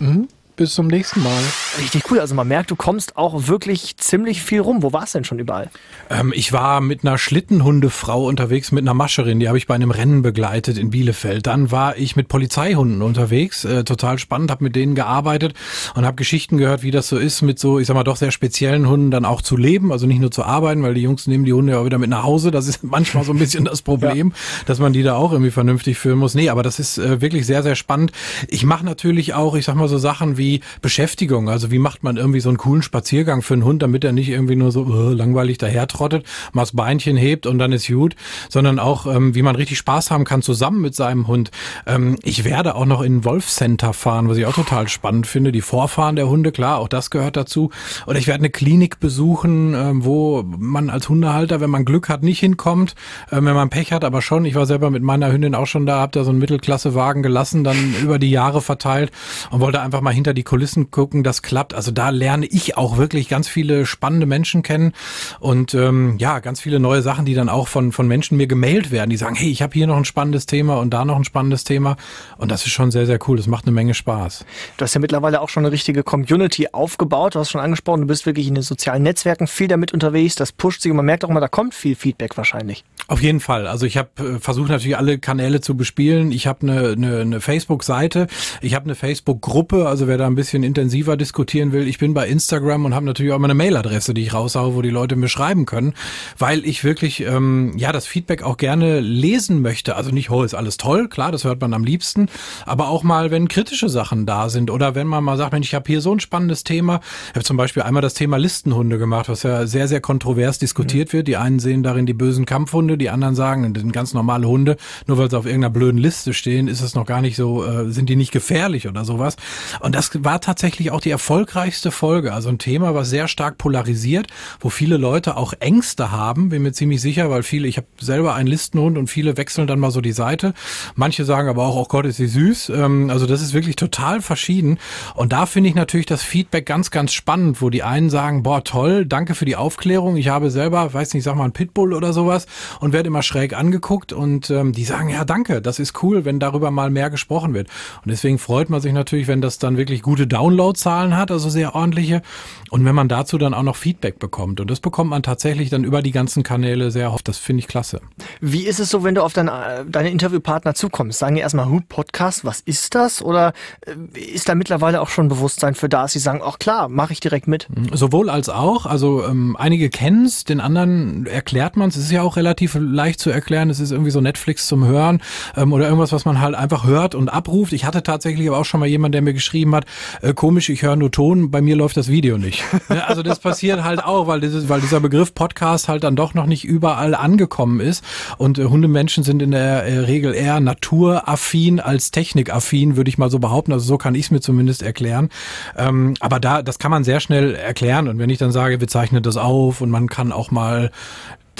Mhm. Bis zum nächsten Mal.
Richtig cool. Also man merkt, du kommst auch wirklich ziemlich viel rum. Wo warst du denn schon überall?
Ähm, ich war mit einer Schlittenhundefrau unterwegs, mit einer Mascherin, die habe ich bei einem Rennen begleitet in Bielefeld. Dann war ich mit Polizeihunden unterwegs, äh, total spannend, habe mit denen gearbeitet und habe Geschichten gehört, wie das so ist, mit so, ich sag mal, doch sehr speziellen Hunden dann auch zu leben, also nicht nur zu arbeiten, weil die Jungs nehmen die Hunde ja auch wieder mit nach Hause. Das ist [LAUGHS] manchmal so ein bisschen das Problem, ja. dass man die da auch irgendwie vernünftig führen muss. Nee, aber das ist äh, wirklich sehr, sehr spannend. Ich mache natürlich auch, ich sag mal, so Sachen wie wie Beschäftigung. Also wie macht man irgendwie so einen coolen Spaziergang für einen Hund, damit er nicht irgendwie nur so uh, langweilig dahertrottet, mal das Beinchen hebt und dann ist gut, sondern auch, ähm, wie man richtig Spaß haben kann zusammen mit seinem Hund. Ähm, ich werde auch noch in Wolf Center fahren, was ich auch total spannend finde. Die Vorfahren der Hunde, klar, auch das gehört dazu. Und ich werde eine Klinik besuchen, ähm, wo man als Hundehalter, wenn man Glück hat, nicht hinkommt, äh, wenn man Pech hat, aber schon. Ich war selber mit meiner Hündin auch schon da, habe da so einen Mittelklassewagen gelassen, dann über die Jahre verteilt und wollte einfach mal hinter die Kulissen gucken, das klappt. Also da lerne ich auch wirklich ganz viele spannende Menschen kennen und ähm, ja, ganz viele neue Sachen, die dann auch von, von Menschen mir gemailt werden, die sagen, hey, ich habe hier noch ein spannendes Thema und da noch ein spannendes Thema. Und das ist schon sehr, sehr cool. Das macht eine Menge Spaß.
Du hast ja mittlerweile auch schon eine richtige Community aufgebaut. Du hast schon angesprochen, du bist wirklich in den sozialen Netzwerken viel damit unterwegs. Das pusht sich und man merkt auch immer, da kommt viel Feedback wahrscheinlich.
Auf jeden Fall. Also ich habe äh, versucht natürlich alle Kanäle zu bespielen. Ich habe eine, eine, eine Facebook-Seite, ich habe eine Facebook-Gruppe, also wer da ein bisschen intensiver diskutieren will, ich bin bei Instagram und habe natürlich auch meine Mailadresse, die ich raushaue, wo die Leute mir schreiben können, weil ich wirklich ähm, ja das Feedback auch gerne lesen möchte. Also nicht, oh, ist alles toll, klar, das hört man am liebsten, aber auch mal, wenn kritische Sachen da sind oder wenn man mal sagt, Mensch, ich habe hier so ein spannendes Thema. Ich habe zum Beispiel einmal das Thema Listenhunde gemacht, was ja sehr, sehr kontrovers diskutiert mhm. wird. Die einen sehen darin die bösen Kampfhunde, die anderen sagen, das sind ganz normale Hunde, nur weil sie auf irgendeiner blöden Liste stehen, ist es noch gar nicht so, äh, sind die nicht gefährlich oder sowas. Und das war tatsächlich auch die erfolgreichste Folge. Also ein Thema, was sehr stark polarisiert, wo viele Leute auch Ängste haben, bin mir ziemlich sicher, weil viele, ich habe selber einen Listenhund und viele wechseln dann mal so die Seite. Manche sagen aber auch, oh Gott, ist sie süß. Ähm, also das ist wirklich total verschieden. Und da finde ich natürlich das Feedback ganz, ganz spannend, wo die einen sagen, boah, toll, danke für die Aufklärung. Ich habe selber, weiß nicht, sag mal, einen Pitbull oder sowas und werde immer schräg angeguckt und ähm, die sagen, ja, danke, das ist cool, wenn darüber mal mehr gesprochen wird. Und deswegen freut man sich natürlich, wenn das dann wirklich gute Downloadzahlen hat, also sehr ordentliche. Und wenn man dazu dann auch noch Feedback bekommt. Und das bekommt man tatsächlich dann über die ganzen Kanäle sehr oft. Das finde ich klasse.
Wie ist es so, wenn du auf dein, deine Interviewpartner zukommst? Sagen die erstmal, Hu, Podcast, was ist das? Oder äh, ist da mittlerweile auch schon Bewusstsein für da, dass sie sagen, ach klar, mache ich direkt mit?
Mhm. Sowohl als auch. Also ähm, einige kennen es, den anderen erklärt man es. Es ist ja auch relativ leicht zu erklären. Es ist irgendwie so Netflix zum Hören ähm, oder irgendwas, was man halt einfach hört und abruft. Ich hatte tatsächlich aber auch schon mal jemand, der mir geschrieben hat, äh, komisch, ich höre nur Ton, bei mir läuft das Video nicht. [LAUGHS] also das passiert halt auch, weil, dieses, weil dieser Begriff Podcast halt dann doch noch nicht überall angekommen ist. Und äh, Hundemenschen sind in der äh, Regel eher naturaffin als technikaffin, würde ich mal so behaupten. Also so kann ich es mir zumindest erklären. Ähm, aber da, das kann man sehr schnell erklären. Und wenn ich dann sage, wir zeichnen das auf und man kann auch mal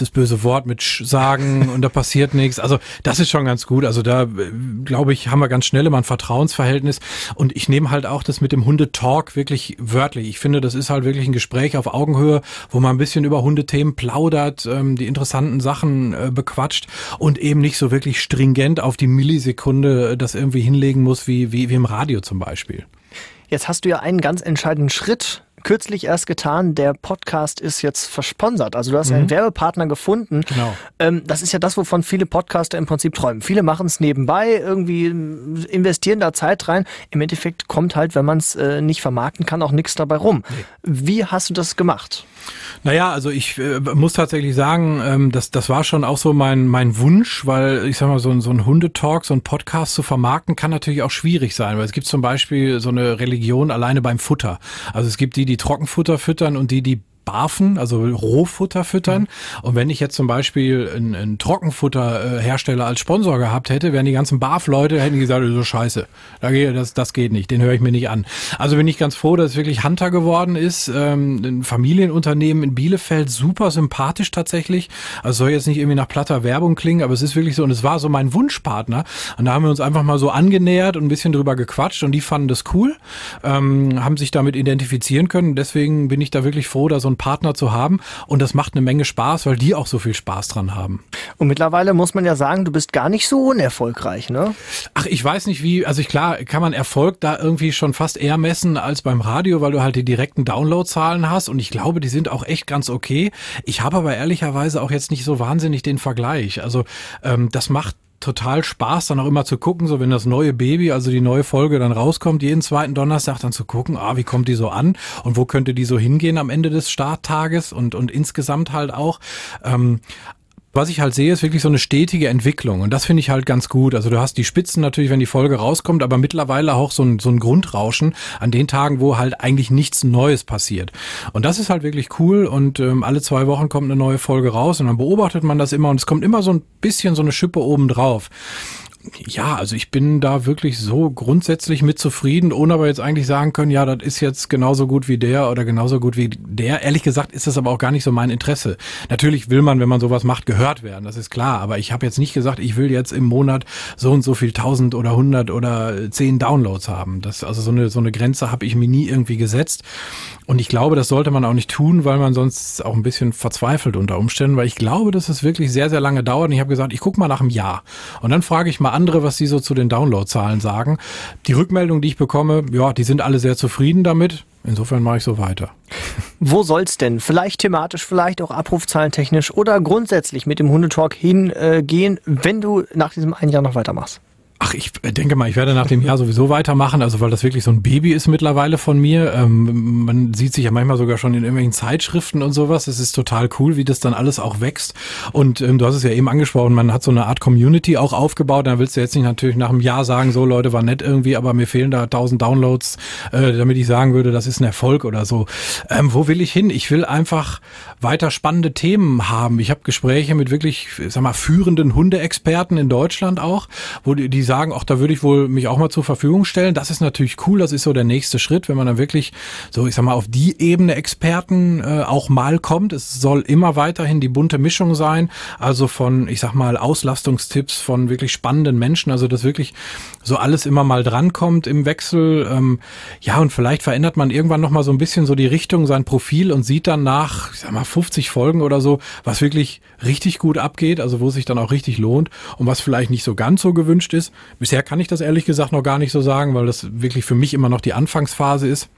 das böse Wort mit Sch sagen [LAUGHS] und da passiert nichts. Also das ist schon ganz gut. Also da äh, glaube ich, haben wir ganz schnell immer ein Vertrauensverhältnis. Und ich nehme halt auch das mit dem Hundetalk wirklich wörtlich. Ich finde, das ist halt wirklich ein Gespräch auf Augenhöhe, wo man ein bisschen über Hundethemen plaudert, ähm, die interessanten Sachen äh, bequatscht und eben nicht so wirklich stringent auf die Millisekunde das irgendwie hinlegen muss, wie, wie, wie im Radio zum Beispiel.
Jetzt hast du ja einen ganz entscheidenden Schritt kürzlich erst getan. Der Podcast ist jetzt versponsert. Also du hast mhm. einen Werbepartner gefunden.
Genau.
Ähm, das ist ja das, wovon viele Podcaster im Prinzip träumen. Viele machen es nebenbei, irgendwie investieren da Zeit rein. Im Endeffekt kommt halt, wenn man es äh, nicht vermarkten kann, auch nichts dabei rum. Nee. Wie hast du das gemacht?
Naja, also ich äh, muss tatsächlich sagen, ähm, das, das war schon auch so mein, mein Wunsch, weil ich sag mal, so, so ein Hundetalk, so ein Podcast zu vermarkten, kann natürlich auch schwierig sein, weil es gibt zum Beispiel so eine Religion alleine beim Futter. Also es gibt die, die Trockenfutter füttern und die, die barfen, also Rohfutter füttern. Mhm. Und wenn ich jetzt zum Beispiel einen, einen Trockenfutterhersteller als Sponsor gehabt hätte, wären die ganzen Barf-Leute, hätten gesagt, so scheiße, das, das geht nicht, den höre ich mir nicht an. Also bin ich ganz froh, dass es wirklich Hunter geworden ist. Ähm, ein Familienunternehmen in Bielefeld, super sympathisch tatsächlich. Also soll jetzt nicht irgendwie nach platter Werbung klingen, aber es ist wirklich so, und es war so mein Wunschpartner. Und da haben wir uns einfach mal so angenähert und ein bisschen drüber gequatscht und die fanden das cool, ähm, haben sich damit identifizieren können. Deswegen bin ich da wirklich froh, da so einen Partner zu haben. Und das macht eine Menge Spaß, weil die auch so viel Spaß dran haben.
Und mittlerweile muss man ja sagen, du bist gar nicht so unerfolgreich, ne?
Ach, ich weiß nicht wie, also ich, klar, kann man Erfolg da irgendwie schon fast eher messen als beim Radio, weil du halt die direkten Downloadzahlen hast und ich glaube, die sind auch echt ganz okay. Ich habe aber ehrlicherweise auch jetzt nicht so wahnsinnig den Vergleich. Also ähm, das macht total Spaß, dann auch immer zu gucken, so wenn das neue Baby, also die neue Folge dann rauskommt, jeden zweiten Donnerstag dann zu gucken, ah, wie kommt die so an und wo könnte die so hingehen am Ende des Starttages und, und insgesamt halt auch. Ähm, was ich halt sehe, ist wirklich so eine stetige Entwicklung. Und das finde ich halt ganz gut. Also du hast die Spitzen natürlich, wenn die Folge rauskommt, aber mittlerweile auch so ein, so ein Grundrauschen an den Tagen, wo halt eigentlich nichts Neues passiert. Und das ist halt wirklich cool. Und ähm, alle zwei Wochen kommt eine neue Folge raus und dann beobachtet man das immer und es kommt immer so ein bisschen so eine Schippe oben drauf ja, also ich bin da wirklich so grundsätzlich mit zufrieden, ohne aber jetzt eigentlich sagen können, ja, das ist jetzt genauso gut wie der oder genauso gut wie der. Ehrlich gesagt ist das aber auch gar nicht so mein Interesse. Natürlich will man, wenn man sowas macht, gehört werden, das ist klar. Aber ich habe jetzt nicht gesagt, ich will jetzt im Monat so und so viel tausend oder hundert oder zehn Downloads haben. Das, also so eine, so eine Grenze habe ich mir nie irgendwie gesetzt. Und ich glaube, das sollte man auch nicht tun, weil man sonst auch ein bisschen verzweifelt unter Umständen, weil ich glaube, dass es wirklich sehr, sehr lange dauert. Und ich habe gesagt, ich gucke mal nach einem Jahr. Und dann frage ich mal andere, was sie so zu den Downloadzahlen sagen. Die Rückmeldungen, die ich bekomme, ja, die sind alle sehr zufrieden damit. Insofern mache ich so weiter. [LAUGHS]
Wo soll's denn? Vielleicht thematisch, vielleicht auch abrufzahlentechnisch oder grundsätzlich mit dem Hundetalk hingehen, wenn du nach diesem einen Jahr noch weitermachst?
Ach, ich denke mal, ich werde nach dem Jahr sowieso weitermachen, also weil das wirklich so ein Baby ist mittlerweile von mir. Ähm, man sieht sich ja manchmal sogar schon in irgendwelchen Zeitschriften und sowas. Es ist total cool, wie das dann alles auch wächst. Und ähm, du hast es ja eben angesprochen, man hat so eine Art Community auch aufgebaut. Da willst du jetzt nicht natürlich nach einem Jahr sagen, so Leute, war nett irgendwie, aber mir fehlen da tausend Downloads, äh, damit ich sagen würde, das ist ein Erfolg oder so. Ähm, wo will ich hin? Ich will einfach weiter spannende Themen haben. Ich habe Gespräche mit wirklich, sag mal, führenden Hundeexperten in Deutschland auch, wo die, die sagen, auch da würde ich wohl mich auch mal zur Verfügung stellen. Das ist natürlich cool, das ist so der nächste Schritt, wenn man dann wirklich so, ich sag mal, auf die Ebene Experten äh, auch mal kommt. Es soll immer weiterhin die bunte Mischung sein, also von, ich sag mal, Auslastungstipps von wirklich spannenden Menschen, also dass wirklich so alles immer mal drankommt im Wechsel. Ähm, ja, und vielleicht verändert man irgendwann nochmal so ein bisschen so die Richtung, sein Profil und sieht dann nach, ich sag mal, 50 Folgen oder so, was wirklich richtig gut abgeht, also wo es sich dann auch richtig lohnt und was vielleicht nicht so ganz so gewünscht ist. Bisher kann ich das ehrlich gesagt noch gar nicht so sagen, weil das wirklich für mich immer noch die Anfangsphase ist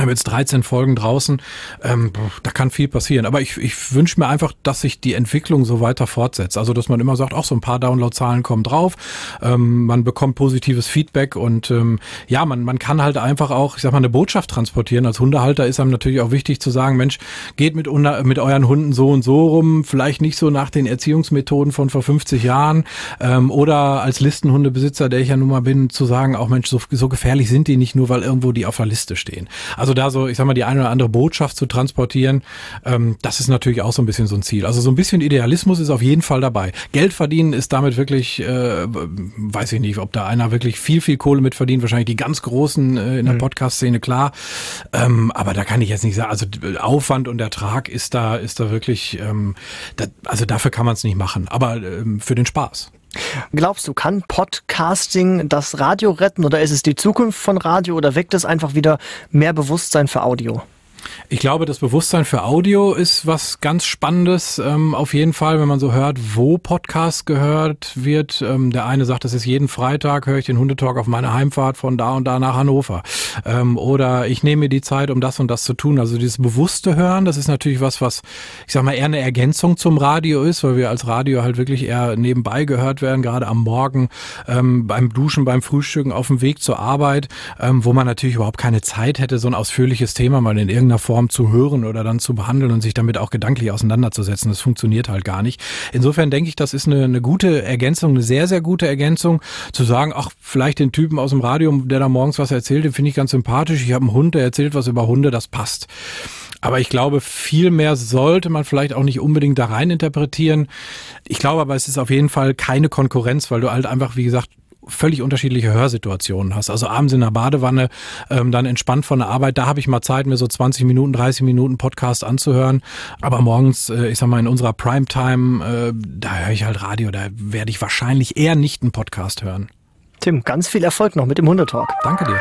haben jetzt 13 Folgen draußen. Ähm, da kann viel passieren. Aber ich, ich wünsche mir einfach, dass sich die Entwicklung so weiter fortsetzt. Also, dass man immer sagt, auch so ein paar Downloadzahlen kommen drauf. Ähm, man bekommt positives Feedback und ähm, ja, man, man kann halt einfach auch, ich sag mal, eine Botschaft transportieren. Als Hundehalter ist einem natürlich auch wichtig zu sagen, Mensch, geht mit, mit euren Hunden so und so rum. Vielleicht nicht so nach den Erziehungsmethoden von vor 50 Jahren. Ähm, oder als Listenhundebesitzer, der ich ja nun mal bin, zu sagen, auch Mensch, so, so gefährlich sind die nicht nur, weil irgendwo die auf der Liste stehen. Also da so, ich sag mal, die eine oder andere Botschaft zu transportieren, ähm, das ist natürlich auch so ein bisschen so ein Ziel. Also so ein bisschen Idealismus ist auf jeden Fall dabei. Geld verdienen ist damit wirklich, äh, weiß ich nicht, ob da einer wirklich viel, viel Kohle mit verdient. Wahrscheinlich die ganz Großen äh, in der mhm. Podcast-Szene, klar. Ähm, aber da kann ich jetzt nicht sagen, also Aufwand und Ertrag ist da, ist da wirklich, ähm, da, also dafür kann man es nicht machen. Aber ähm, für den Spaß.
Glaubst du, kann Podcasting das Radio retten oder ist es die Zukunft von Radio oder weckt es einfach wieder mehr Bewusstsein für Audio?
Ich glaube, das Bewusstsein für Audio ist was ganz Spannendes. Ähm, auf jeden Fall, wenn man so hört, wo Podcast gehört wird. Ähm, der eine sagt, das ist jeden Freitag, höre ich den Hundetalk auf meiner Heimfahrt von da und da nach Hannover. Ähm, oder ich nehme mir die Zeit, um das und das zu tun. Also dieses bewusste Hören, das ist natürlich was, was, ich sag mal, eher eine Ergänzung zum Radio ist, weil wir als Radio halt wirklich eher nebenbei gehört werden, gerade am Morgen, ähm, beim Duschen, beim Frühstücken, auf dem Weg zur Arbeit, ähm, wo man natürlich überhaupt keine Zeit hätte, so ein ausführliches Thema mal in irgendeiner Form zu hören oder dann zu behandeln und sich damit auch gedanklich auseinanderzusetzen. Das funktioniert halt gar nicht. Insofern denke ich, das ist eine, eine gute Ergänzung, eine sehr, sehr gute Ergänzung, zu sagen, ach, vielleicht den Typen aus dem Radio, der da morgens was erzählt, den finde ich ganz sympathisch. Ich habe einen Hund, der erzählt was über Hunde, das passt. Aber ich glaube, viel mehr sollte man vielleicht auch nicht unbedingt da rein interpretieren. Ich glaube aber, es ist auf jeden Fall keine Konkurrenz, weil du halt einfach, wie gesagt, völlig unterschiedliche Hörsituationen hast. Also abends in der Badewanne, ähm, dann entspannt von der Arbeit, da habe ich mal Zeit, mir so 20 Minuten, 30 Minuten Podcast anzuhören. Aber morgens, äh, ich sag mal, in unserer Primetime, äh, da höre ich halt Radio, da werde ich wahrscheinlich eher nicht einen Podcast hören.
Tim, ganz viel Erfolg noch mit dem Hundetalk.
Danke dir.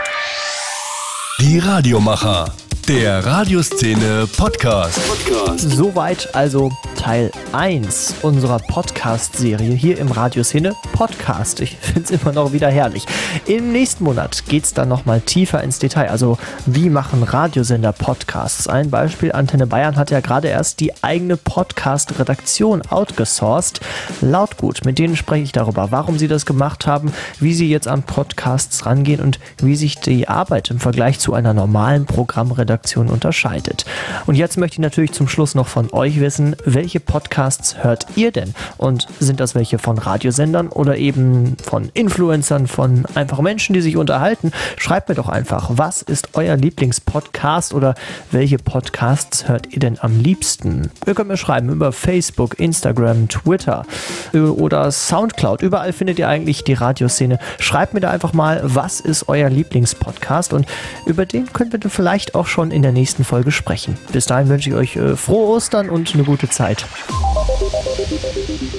Die Radiomacher. Der Radioszene Podcast. Podcast.
Soweit also Teil 1 unserer Podcast-Serie hier im Radioszene Podcast. Ich finde es immer noch wieder herrlich. Im nächsten Monat geht es dann nochmal tiefer ins Detail. Also, wie machen Radiosender Podcasts? Ein Beispiel: Antenne Bayern hat ja gerade erst die eigene Podcast-Redaktion outgesourced. Lautgut, mit denen spreche ich darüber, warum sie das gemacht haben, wie sie jetzt an Podcasts rangehen und wie sich die Arbeit im Vergleich zu einer normalen Programmredaktion Redaktion unterscheidet. Und jetzt möchte ich natürlich zum Schluss noch von euch wissen, welche Podcasts hört ihr denn? Und sind das welche von Radiosendern oder eben von Influencern, von einfachen Menschen, die sich unterhalten? Schreibt mir doch einfach, was ist euer Lieblingspodcast oder welche Podcasts hört ihr denn am liebsten? Ihr könnt mir schreiben über Facebook, Instagram, Twitter oder Soundcloud. Überall findet ihr eigentlich die Radioszene. Schreibt mir da einfach mal, was ist euer Lieblingspodcast und über den könnt ihr vielleicht auch schon in der nächsten Folge sprechen. Bis dahin wünsche ich euch äh, frohe Ostern und eine gute Zeit.